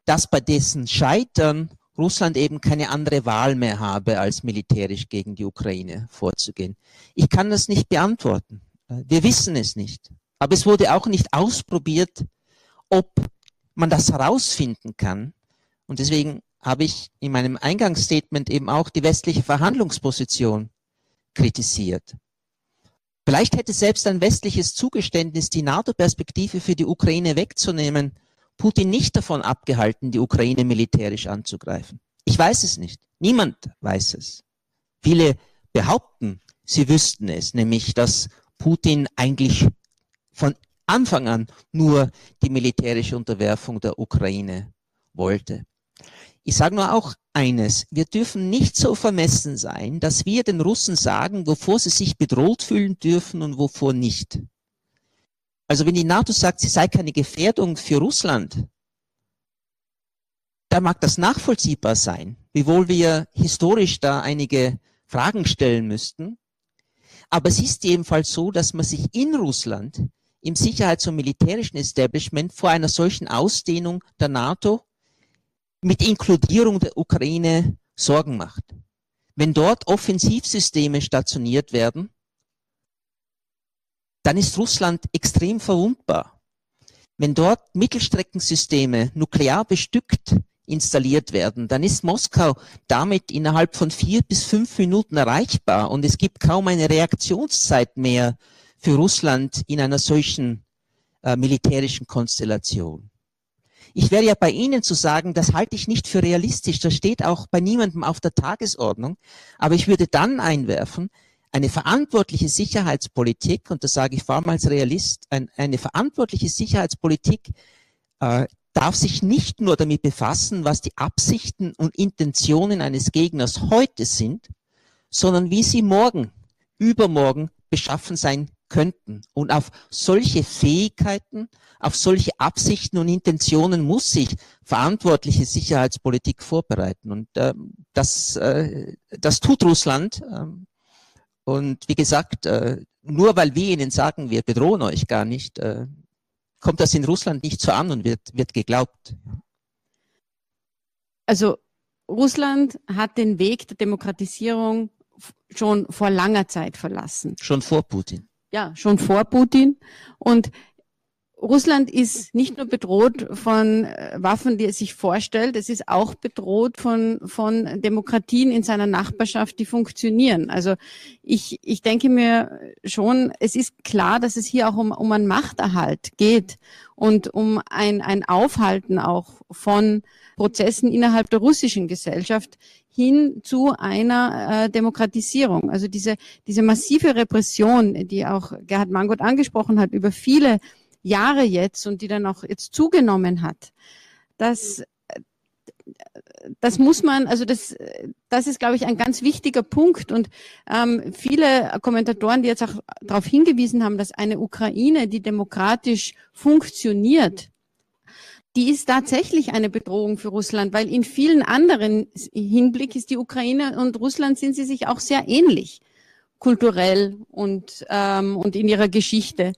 dass bei dessen Scheitern Russland eben keine andere Wahl mehr habe, als militärisch gegen die Ukraine vorzugehen. Ich kann das nicht beantworten. Wir wissen es nicht. Aber es wurde auch nicht ausprobiert, ob man das herausfinden kann. Und deswegen habe ich in meinem Eingangsstatement eben auch die westliche Verhandlungsposition kritisiert. Vielleicht hätte selbst ein westliches Zugeständnis, die NATO-Perspektive für die Ukraine wegzunehmen, Putin nicht davon abgehalten, die Ukraine militärisch anzugreifen. Ich weiß es nicht. Niemand weiß es. Viele behaupten, sie wüssten es, nämlich dass Putin eigentlich von Anfang an nur die militärische Unterwerfung der Ukraine wollte. Ich sage nur auch eines, wir dürfen nicht so vermessen sein, dass wir den Russen sagen, wovor sie sich bedroht fühlen dürfen und wovor nicht. Also wenn die NATO sagt, sie sei keine Gefährdung für Russland, dann mag das nachvollziehbar sein, wiewohl wir historisch da einige Fragen stellen müssten. Aber es ist jedenfalls so, dass man sich in Russland im Sicherheits- und militärischen Establishment vor einer solchen Ausdehnung der NATO mit Inkludierung der Ukraine Sorgen macht. Wenn dort Offensivsysteme stationiert werden, dann ist Russland extrem verwundbar. Wenn dort Mittelstreckensysteme nuklear bestückt installiert werden, dann ist Moskau damit innerhalb von vier bis fünf Minuten erreichbar und es gibt kaum eine Reaktionszeit mehr für Russland in einer solchen äh, militärischen Konstellation. Ich wäre ja bei Ihnen zu sagen, das halte ich nicht für realistisch, das steht auch bei niemandem auf der Tagesordnung, aber ich würde dann einwerfen, eine verantwortliche Sicherheitspolitik, und das sage ich vor allem als Realist, ein, eine verantwortliche Sicherheitspolitik äh, darf sich nicht nur damit befassen, was die Absichten und Intentionen eines Gegners heute sind, sondern wie sie morgen, übermorgen beschaffen sein könnten. Und auf solche Fähigkeiten, auf solche Absichten und Intentionen muss sich verantwortliche Sicherheitspolitik vorbereiten. Und äh, das, äh, das tut Russland. Ähm, und wie gesagt, äh, nur weil wir ihnen sagen, wir bedrohen euch gar nicht, äh, kommt das in Russland nicht so an und wird, wird geglaubt. Also Russland hat den Weg der Demokratisierung schon vor langer Zeit verlassen. Schon vor Putin ja, schon vor Putin. Und Russland ist nicht nur bedroht von äh, Waffen, die es sich vorstellt, es ist auch bedroht von, von Demokratien in seiner Nachbarschaft, die funktionieren. Also ich, ich denke mir schon, es ist klar, dass es hier auch um, um einen Machterhalt geht und um ein, ein Aufhalten auch von Prozessen innerhalb der russischen Gesellschaft, hin zu einer äh, Demokratisierung. Also diese, diese massive Repression, die auch Gerhard Mangot angesprochen hat, über viele Jahre jetzt und die dann auch jetzt zugenommen hat, das, das muss man, also das, das ist, glaube ich, ein ganz wichtiger Punkt. Und ähm, viele Kommentatoren, die jetzt auch darauf hingewiesen haben, dass eine Ukraine, die demokratisch funktioniert, die ist tatsächlich eine Bedrohung für Russland, weil in vielen anderen Hinblick ist die Ukraine und Russland sind sie sich auch sehr ähnlich, kulturell und, ähm, und in ihrer Geschichte.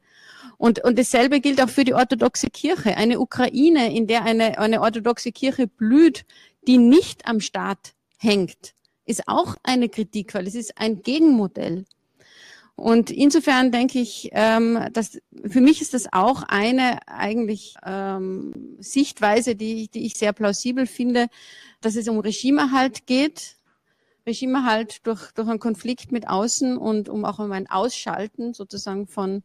Und, und dasselbe gilt auch für die orthodoxe Kirche. Eine Ukraine, in der eine, eine orthodoxe Kirche blüht, die nicht am Staat hängt, ist auch eine Kritik, weil es ist ein Gegenmodell. Und insofern denke ich, ähm, dass für mich ist das auch eine eigentlich ähm, Sichtweise, die, die ich sehr plausibel finde, dass es um Regimeerhalt geht, Regimeerhalt durch, durch einen Konflikt mit außen und um auch um ein Ausschalten sozusagen von,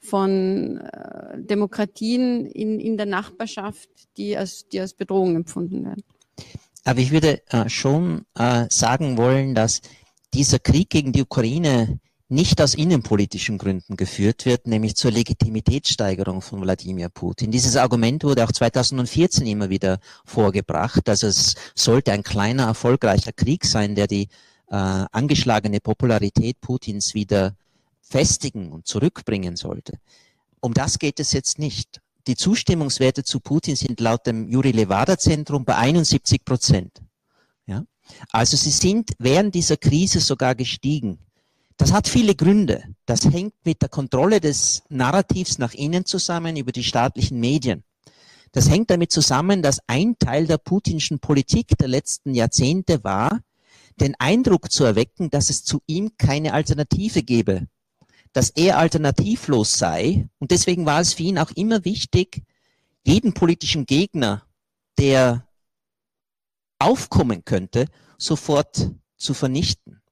von äh, Demokratien in, in der Nachbarschaft, die als, die als Bedrohung empfunden werden. Aber ich würde äh, schon äh, sagen wollen, dass dieser Krieg gegen die Ukraine nicht aus innenpolitischen Gründen geführt wird, nämlich zur Legitimitätssteigerung von Wladimir Putin. Dieses Argument wurde auch 2014 immer wieder vorgebracht. Also es sollte ein kleiner, erfolgreicher Krieg sein, der die äh, angeschlagene Popularität Putins wieder festigen und zurückbringen sollte. Um das geht es jetzt nicht. die Zustimmungswerte zu Putin sind laut dem Juri Levada Zentrum bei 71 Prozent. Ja? Also sie sind während dieser Krise sogar gestiegen. Das hat viele Gründe. Das hängt mit der Kontrolle des Narrativs nach innen zusammen über die staatlichen Medien. Das hängt damit zusammen, dass ein Teil der putinschen Politik der letzten Jahrzehnte war, den Eindruck zu erwecken, dass es zu ihm keine Alternative gäbe, dass er alternativlos sei. Und deswegen war es für ihn auch immer wichtig, jeden politischen Gegner, der aufkommen könnte, sofort zu vernichten.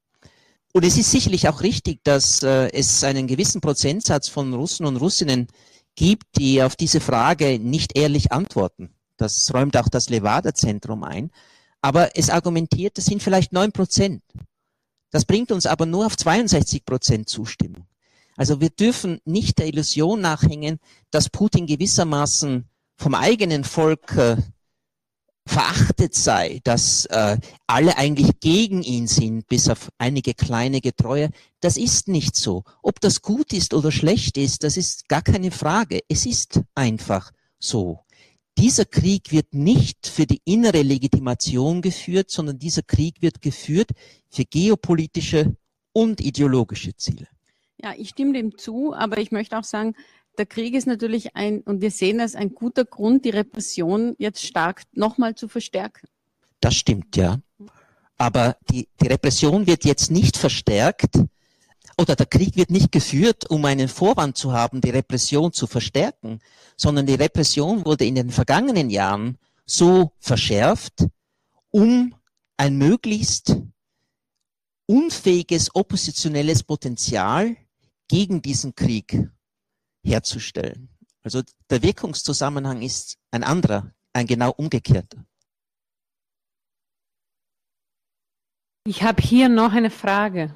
Und es ist sicherlich auch richtig, dass äh, es einen gewissen Prozentsatz von Russen und Russinnen gibt, die auf diese Frage nicht ehrlich antworten. Das räumt auch das Levada-Zentrum ein. Aber es argumentiert, das sind vielleicht neun Prozent. Das bringt uns aber nur auf 62 Prozent Zustimmung. Also wir dürfen nicht der Illusion nachhängen, dass Putin gewissermaßen vom eigenen Volk äh, verachtet sei, dass äh, alle eigentlich gegen ihn sind, bis auf einige kleine Getreue. Das ist nicht so. Ob das gut ist oder schlecht ist, das ist gar keine Frage. Es ist einfach so. Dieser Krieg wird nicht für die innere Legitimation geführt, sondern dieser Krieg wird geführt für geopolitische und ideologische Ziele. Ja, ich stimme dem zu, aber ich möchte auch sagen, der Krieg ist natürlich ein, und wir sehen es, ein guter Grund, die Repression jetzt stark nochmal zu verstärken. Das stimmt, ja. Aber die, die Repression wird jetzt nicht verstärkt oder der Krieg wird nicht geführt, um einen Vorwand zu haben, die Repression zu verstärken, sondern die Repression wurde in den vergangenen Jahren so verschärft, um ein möglichst unfähiges oppositionelles Potenzial gegen diesen Krieg herzustellen. Also der Wirkungszusammenhang ist ein anderer, ein genau umgekehrter. Ich habe hier noch eine Frage.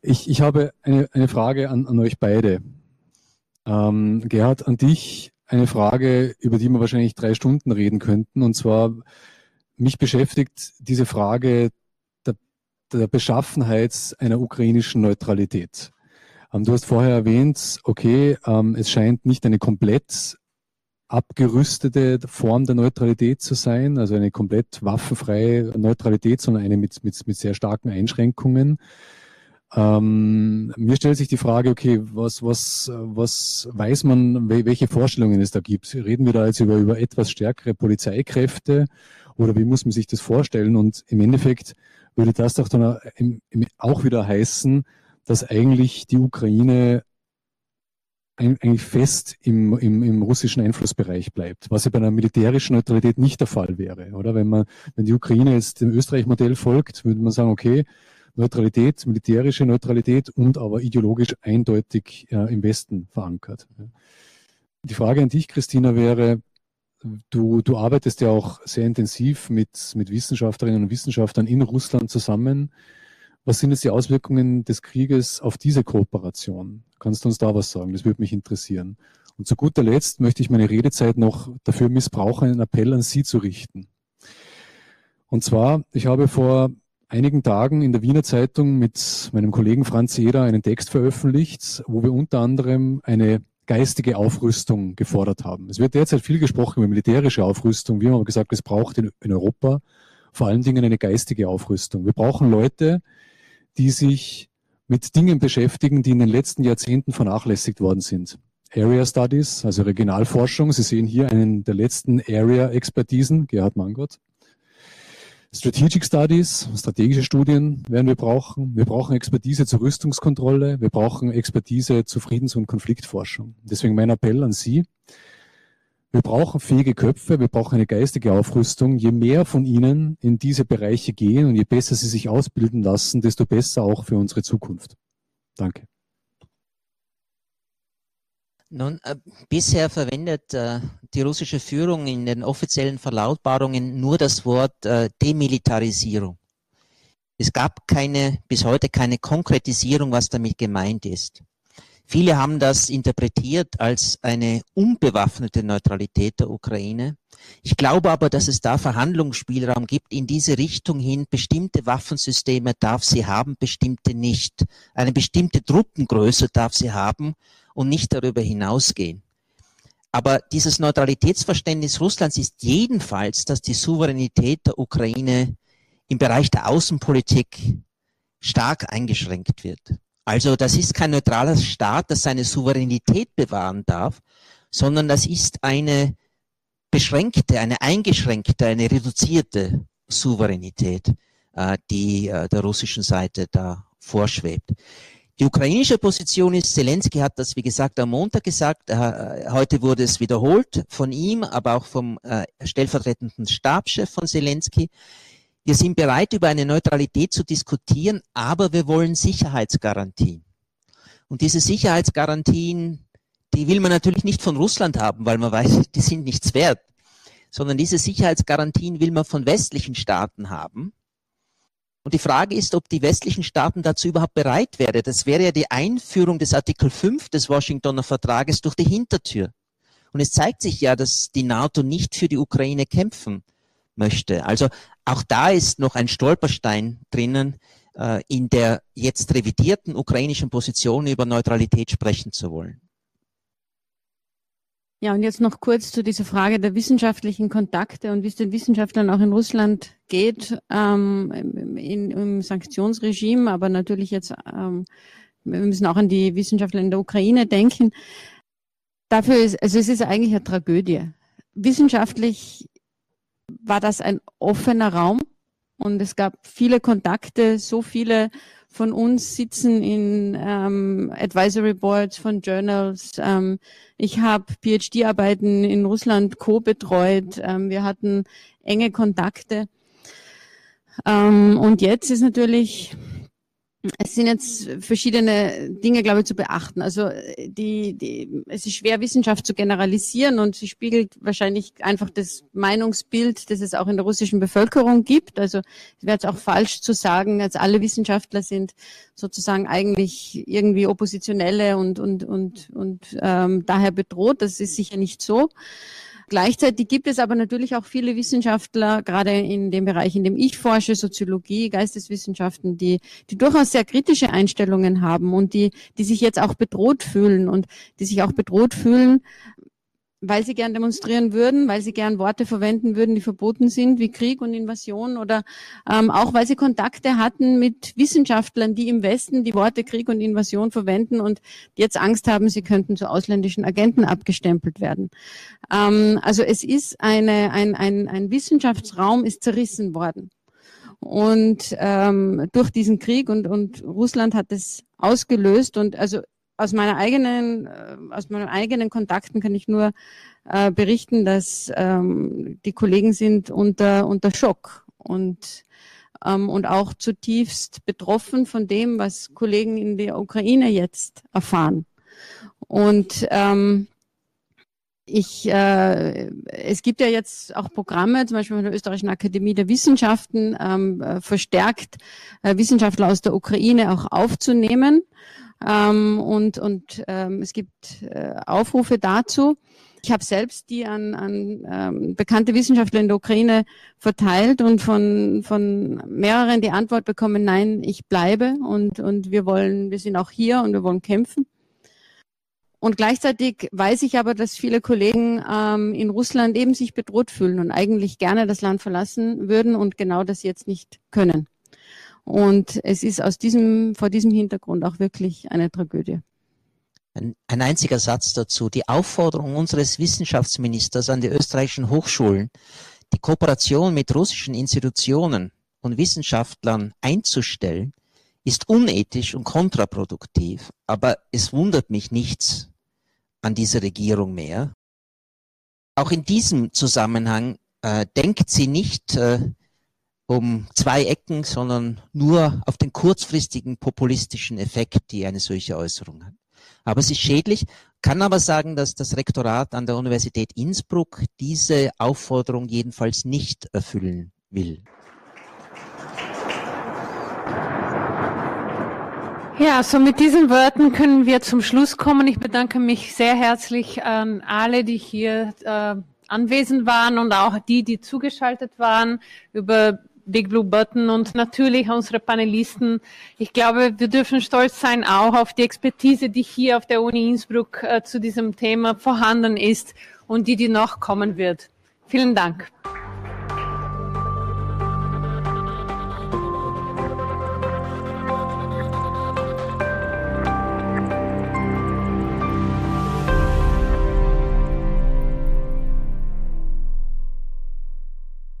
Ich, ich habe eine, eine Frage an, an euch beide. Ähm, Gerhard, an dich eine Frage, über die wir wahrscheinlich drei Stunden reden könnten. Und zwar, mich beschäftigt diese Frage der, der Beschaffenheit einer ukrainischen Neutralität. Ähm, du hast vorher erwähnt, okay, ähm, es scheint nicht eine komplett abgerüstete Form der Neutralität zu sein, also eine komplett waffenfreie Neutralität, sondern eine mit, mit, mit sehr starken Einschränkungen. Ähm, mir stellt sich die Frage, okay, was, was, was weiß man, welche Vorstellungen es da gibt? Reden wir da jetzt über, über etwas stärkere Polizeikräfte oder wie muss man sich das vorstellen? Und im Endeffekt würde das doch dann auch wieder heißen, dass eigentlich die Ukraine eigentlich fest im, im, im russischen Einflussbereich bleibt, was ja bei einer militärischen Neutralität nicht der Fall wäre, oder? Wenn man, wenn die Ukraine jetzt dem Österreich-Modell folgt, würde man sagen, okay, Neutralität, militärische Neutralität und aber ideologisch eindeutig äh, im Westen verankert. Die Frage an dich, Christina, wäre, du, du arbeitest ja auch sehr intensiv mit, mit Wissenschaftlerinnen und Wissenschaftlern in Russland zusammen. Was sind jetzt die Auswirkungen des Krieges auf diese Kooperation? Kannst du uns da was sagen? Das würde mich interessieren. Und zu guter Letzt möchte ich meine Redezeit noch dafür missbrauchen, einen Appell an Sie zu richten. Und zwar, ich habe vor einigen Tagen in der Wiener Zeitung mit meinem Kollegen Franz Jeder einen Text veröffentlicht, wo wir unter anderem eine geistige Aufrüstung gefordert haben. Es wird derzeit viel gesprochen über militärische Aufrüstung. Wir haben aber gesagt, es braucht in, in Europa vor allen Dingen eine geistige Aufrüstung. Wir brauchen Leute, die sich mit Dingen beschäftigen, die in den letzten Jahrzehnten vernachlässigt worden sind. Area Studies, also Regionalforschung. Sie sehen hier einen der letzten Area-Expertisen, Gerhard Mangott. Strategic Studies, strategische Studien werden wir brauchen. Wir brauchen Expertise zur Rüstungskontrolle. Wir brauchen Expertise zur Friedens- und Konfliktforschung. Deswegen mein Appell an Sie. Wir brauchen fähige Köpfe, wir brauchen eine geistige Aufrüstung. Je mehr von ihnen in diese Bereiche gehen und je besser sie sich ausbilden lassen, desto besser auch für unsere Zukunft. Danke. Nun, äh, bisher verwendet äh, die russische Führung in den offiziellen Verlautbarungen nur das Wort äh, Demilitarisierung. Es gab keine, bis heute keine Konkretisierung, was damit gemeint ist. Viele haben das interpretiert als eine unbewaffnete Neutralität der Ukraine. Ich glaube aber, dass es da Verhandlungsspielraum gibt in diese Richtung hin. Bestimmte Waffensysteme darf sie haben, bestimmte nicht. Eine bestimmte Truppengröße darf sie haben und nicht darüber hinausgehen. Aber dieses Neutralitätsverständnis Russlands ist jedenfalls, dass die Souveränität der Ukraine im Bereich der Außenpolitik stark eingeschränkt wird. Also das ist kein neutraler Staat, das seine Souveränität bewahren darf, sondern das ist eine beschränkte, eine eingeschränkte, eine reduzierte Souveränität, äh, die äh, der russischen Seite da vorschwebt. Die ukrainische Position ist, Zelensky hat das, wie gesagt, am Montag gesagt, äh, heute wurde es wiederholt von ihm, aber auch vom äh, stellvertretenden Stabschef von Zelensky. Wir sind bereit, über eine Neutralität zu diskutieren, aber wir wollen Sicherheitsgarantien. Und diese Sicherheitsgarantien, die will man natürlich nicht von Russland haben, weil man weiß, die sind nichts wert, sondern diese Sicherheitsgarantien will man von westlichen Staaten haben. Und die Frage ist, ob die westlichen Staaten dazu überhaupt bereit wären. Das wäre ja die Einführung des Artikel 5 des Washingtoner Vertrages durch die Hintertür. Und es zeigt sich ja, dass die NATO nicht für die Ukraine kämpfen möchte. Also auch da ist noch ein Stolperstein drinnen, äh, in der jetzt revidierten ukrainischen Position über Neutralität sprechen zu wollen. Ja, und jetzt noch kurz zu dieser Frage der wissenschaftlichen Kontakte und wie es den Wissenschaftlern auch in Russland geht, ähm, in, im Sanktionsregime, aber natürlich jetzt, ähm, wir müssen auch an die Wissenschaftler in der Ukraine denken. Dafür ist, also es ist eigentlich eine Tragödie. Wissenschaftlich war das ein offener Raum und es gab viele Kontakte, so viele von uns sitzen in ähm, Advisory Boards von Journals. Ähm, ich habe PhD-Arbeiten in Russland co-betreut. Ähm, wir hatten enge Kontakte. Ähm, und jetzt ist natürlich es sind jetzt verschiedene Dinge, glaube ich, zu beachten. Also die, die, es ist schwer, Wissenschaft zu generalisieren und sie spiegelt wahrscheinlich einfach das Meinungsbild, das es auch in der russischen Bevölkerung gibt. Also es wäre jetzt auch falsch zu sagen, als alle Wissenschaftler sind sozusagen eigentlich irgendwie Oppositionelle und, und, und, und ähm, daher bedroht. Das ist sicher nicht so. Gleichzeitig gibt es aber natürlich auch viele Wissenschaftler, gerade in dem Bereich, in dem ich forsche, Soziologie, Geisteswissenschaften, die, die durchaus sehr kritische Einstellungen haben und die, die sich jetzt auch bedroht fühlen und die sich auch bedroht fühlen, weil sie gern demonstrieren würden, weil sie gern Worte verwenden würden, die verboten sind, wie Krieg und Invasion oder ähm, auch weil sie Kontakte hatten mit Wissenschaftlern, die im Westen die Worte Krieg und Invasion verwenden und jetzt Angst haben, sie könnten zu ausländischen Agenten abgestempelt werden. Ähm, also es ist eine, ein, ein, ein Wissenschaftsraum ist zerrissen worden. Und ähm, durch diesen Krieg und, und Russland hat es ausgelöst und also aus meiner eigenen, äh, aus meinen eigenen Kontakten kann ich nur äh, berichten, dass ähm, die Kollegen sind unter, unter Schock und, ähm, und auch zutiefst betroffen von dem, was Kollegen in der Ukraine jetzt erfahren. Und ähm, ich, äh, es gibt ja jetzt auch Programme, zum Beispiel von der Österreichischen Akademie der Wissenschaften, ähm, äh, verstärkt äh, Wissenschaftler aus der Ukraine auch aufzunehmen. Ähm, und und ähm, es gibt äh, Aufrufe dazu. Ich habe selbst die an, an ähm, bekannte Wissenschaftler in der Ukraine verteilt und von, von mehreren die Antwort bekommen, nein, ich bleibe und, und wir wollen, wir sind auch hier und wir wollen kämpfen. Und gleichzeitig weiß ich aber, dass viele Kollegen ähm, in Russland eben sich bedroht fühlen und eigentlich gerne das Land verlassen würden und genau das jetzt nicht können. Und es ist aus diesem, vor diesem Hintergrund auch wirklich eine Tragödie. Ein, ein einziger Satz dazu. Die Aufforderung unseres Wissenschaftsministers an die österreichischen Hochschulen, die Kooperation mit russischen Institutionen und Wissenschaftlern einzustellen, ist unethisch und kontraproduktiv. Aber es wundert mich nichts an dieser Regierung mehr. Auch in diesem Zusammenhang äh, denkt sie nicht äh, um zwei Ecken, sondern nur auf den kurzfristigen populistischen Effekt, die eine solche Äußerung hat. Aber es ist schädlich, kann aber sagen, dass das Rektorat an der Universität Innsbruck diese Aufforderung jedenfalls nicht erfüllen will. Ja, so mit diesen Worten können wir zum Schluss kommen. Ich bedanke mich sehr herzlich an alle, die hier äh, anwesend waren und auch die, die zugeschaltet waren über Big Blue Button und natürlich unsere Panelisten. Ich glaube, wir dürfen stolz sein auch auf die Expertise, die hier auf der Uni Innsbruck äh, zu diesem Thema vorhanden ist und die, die noch kommen wird. Vielen Dank.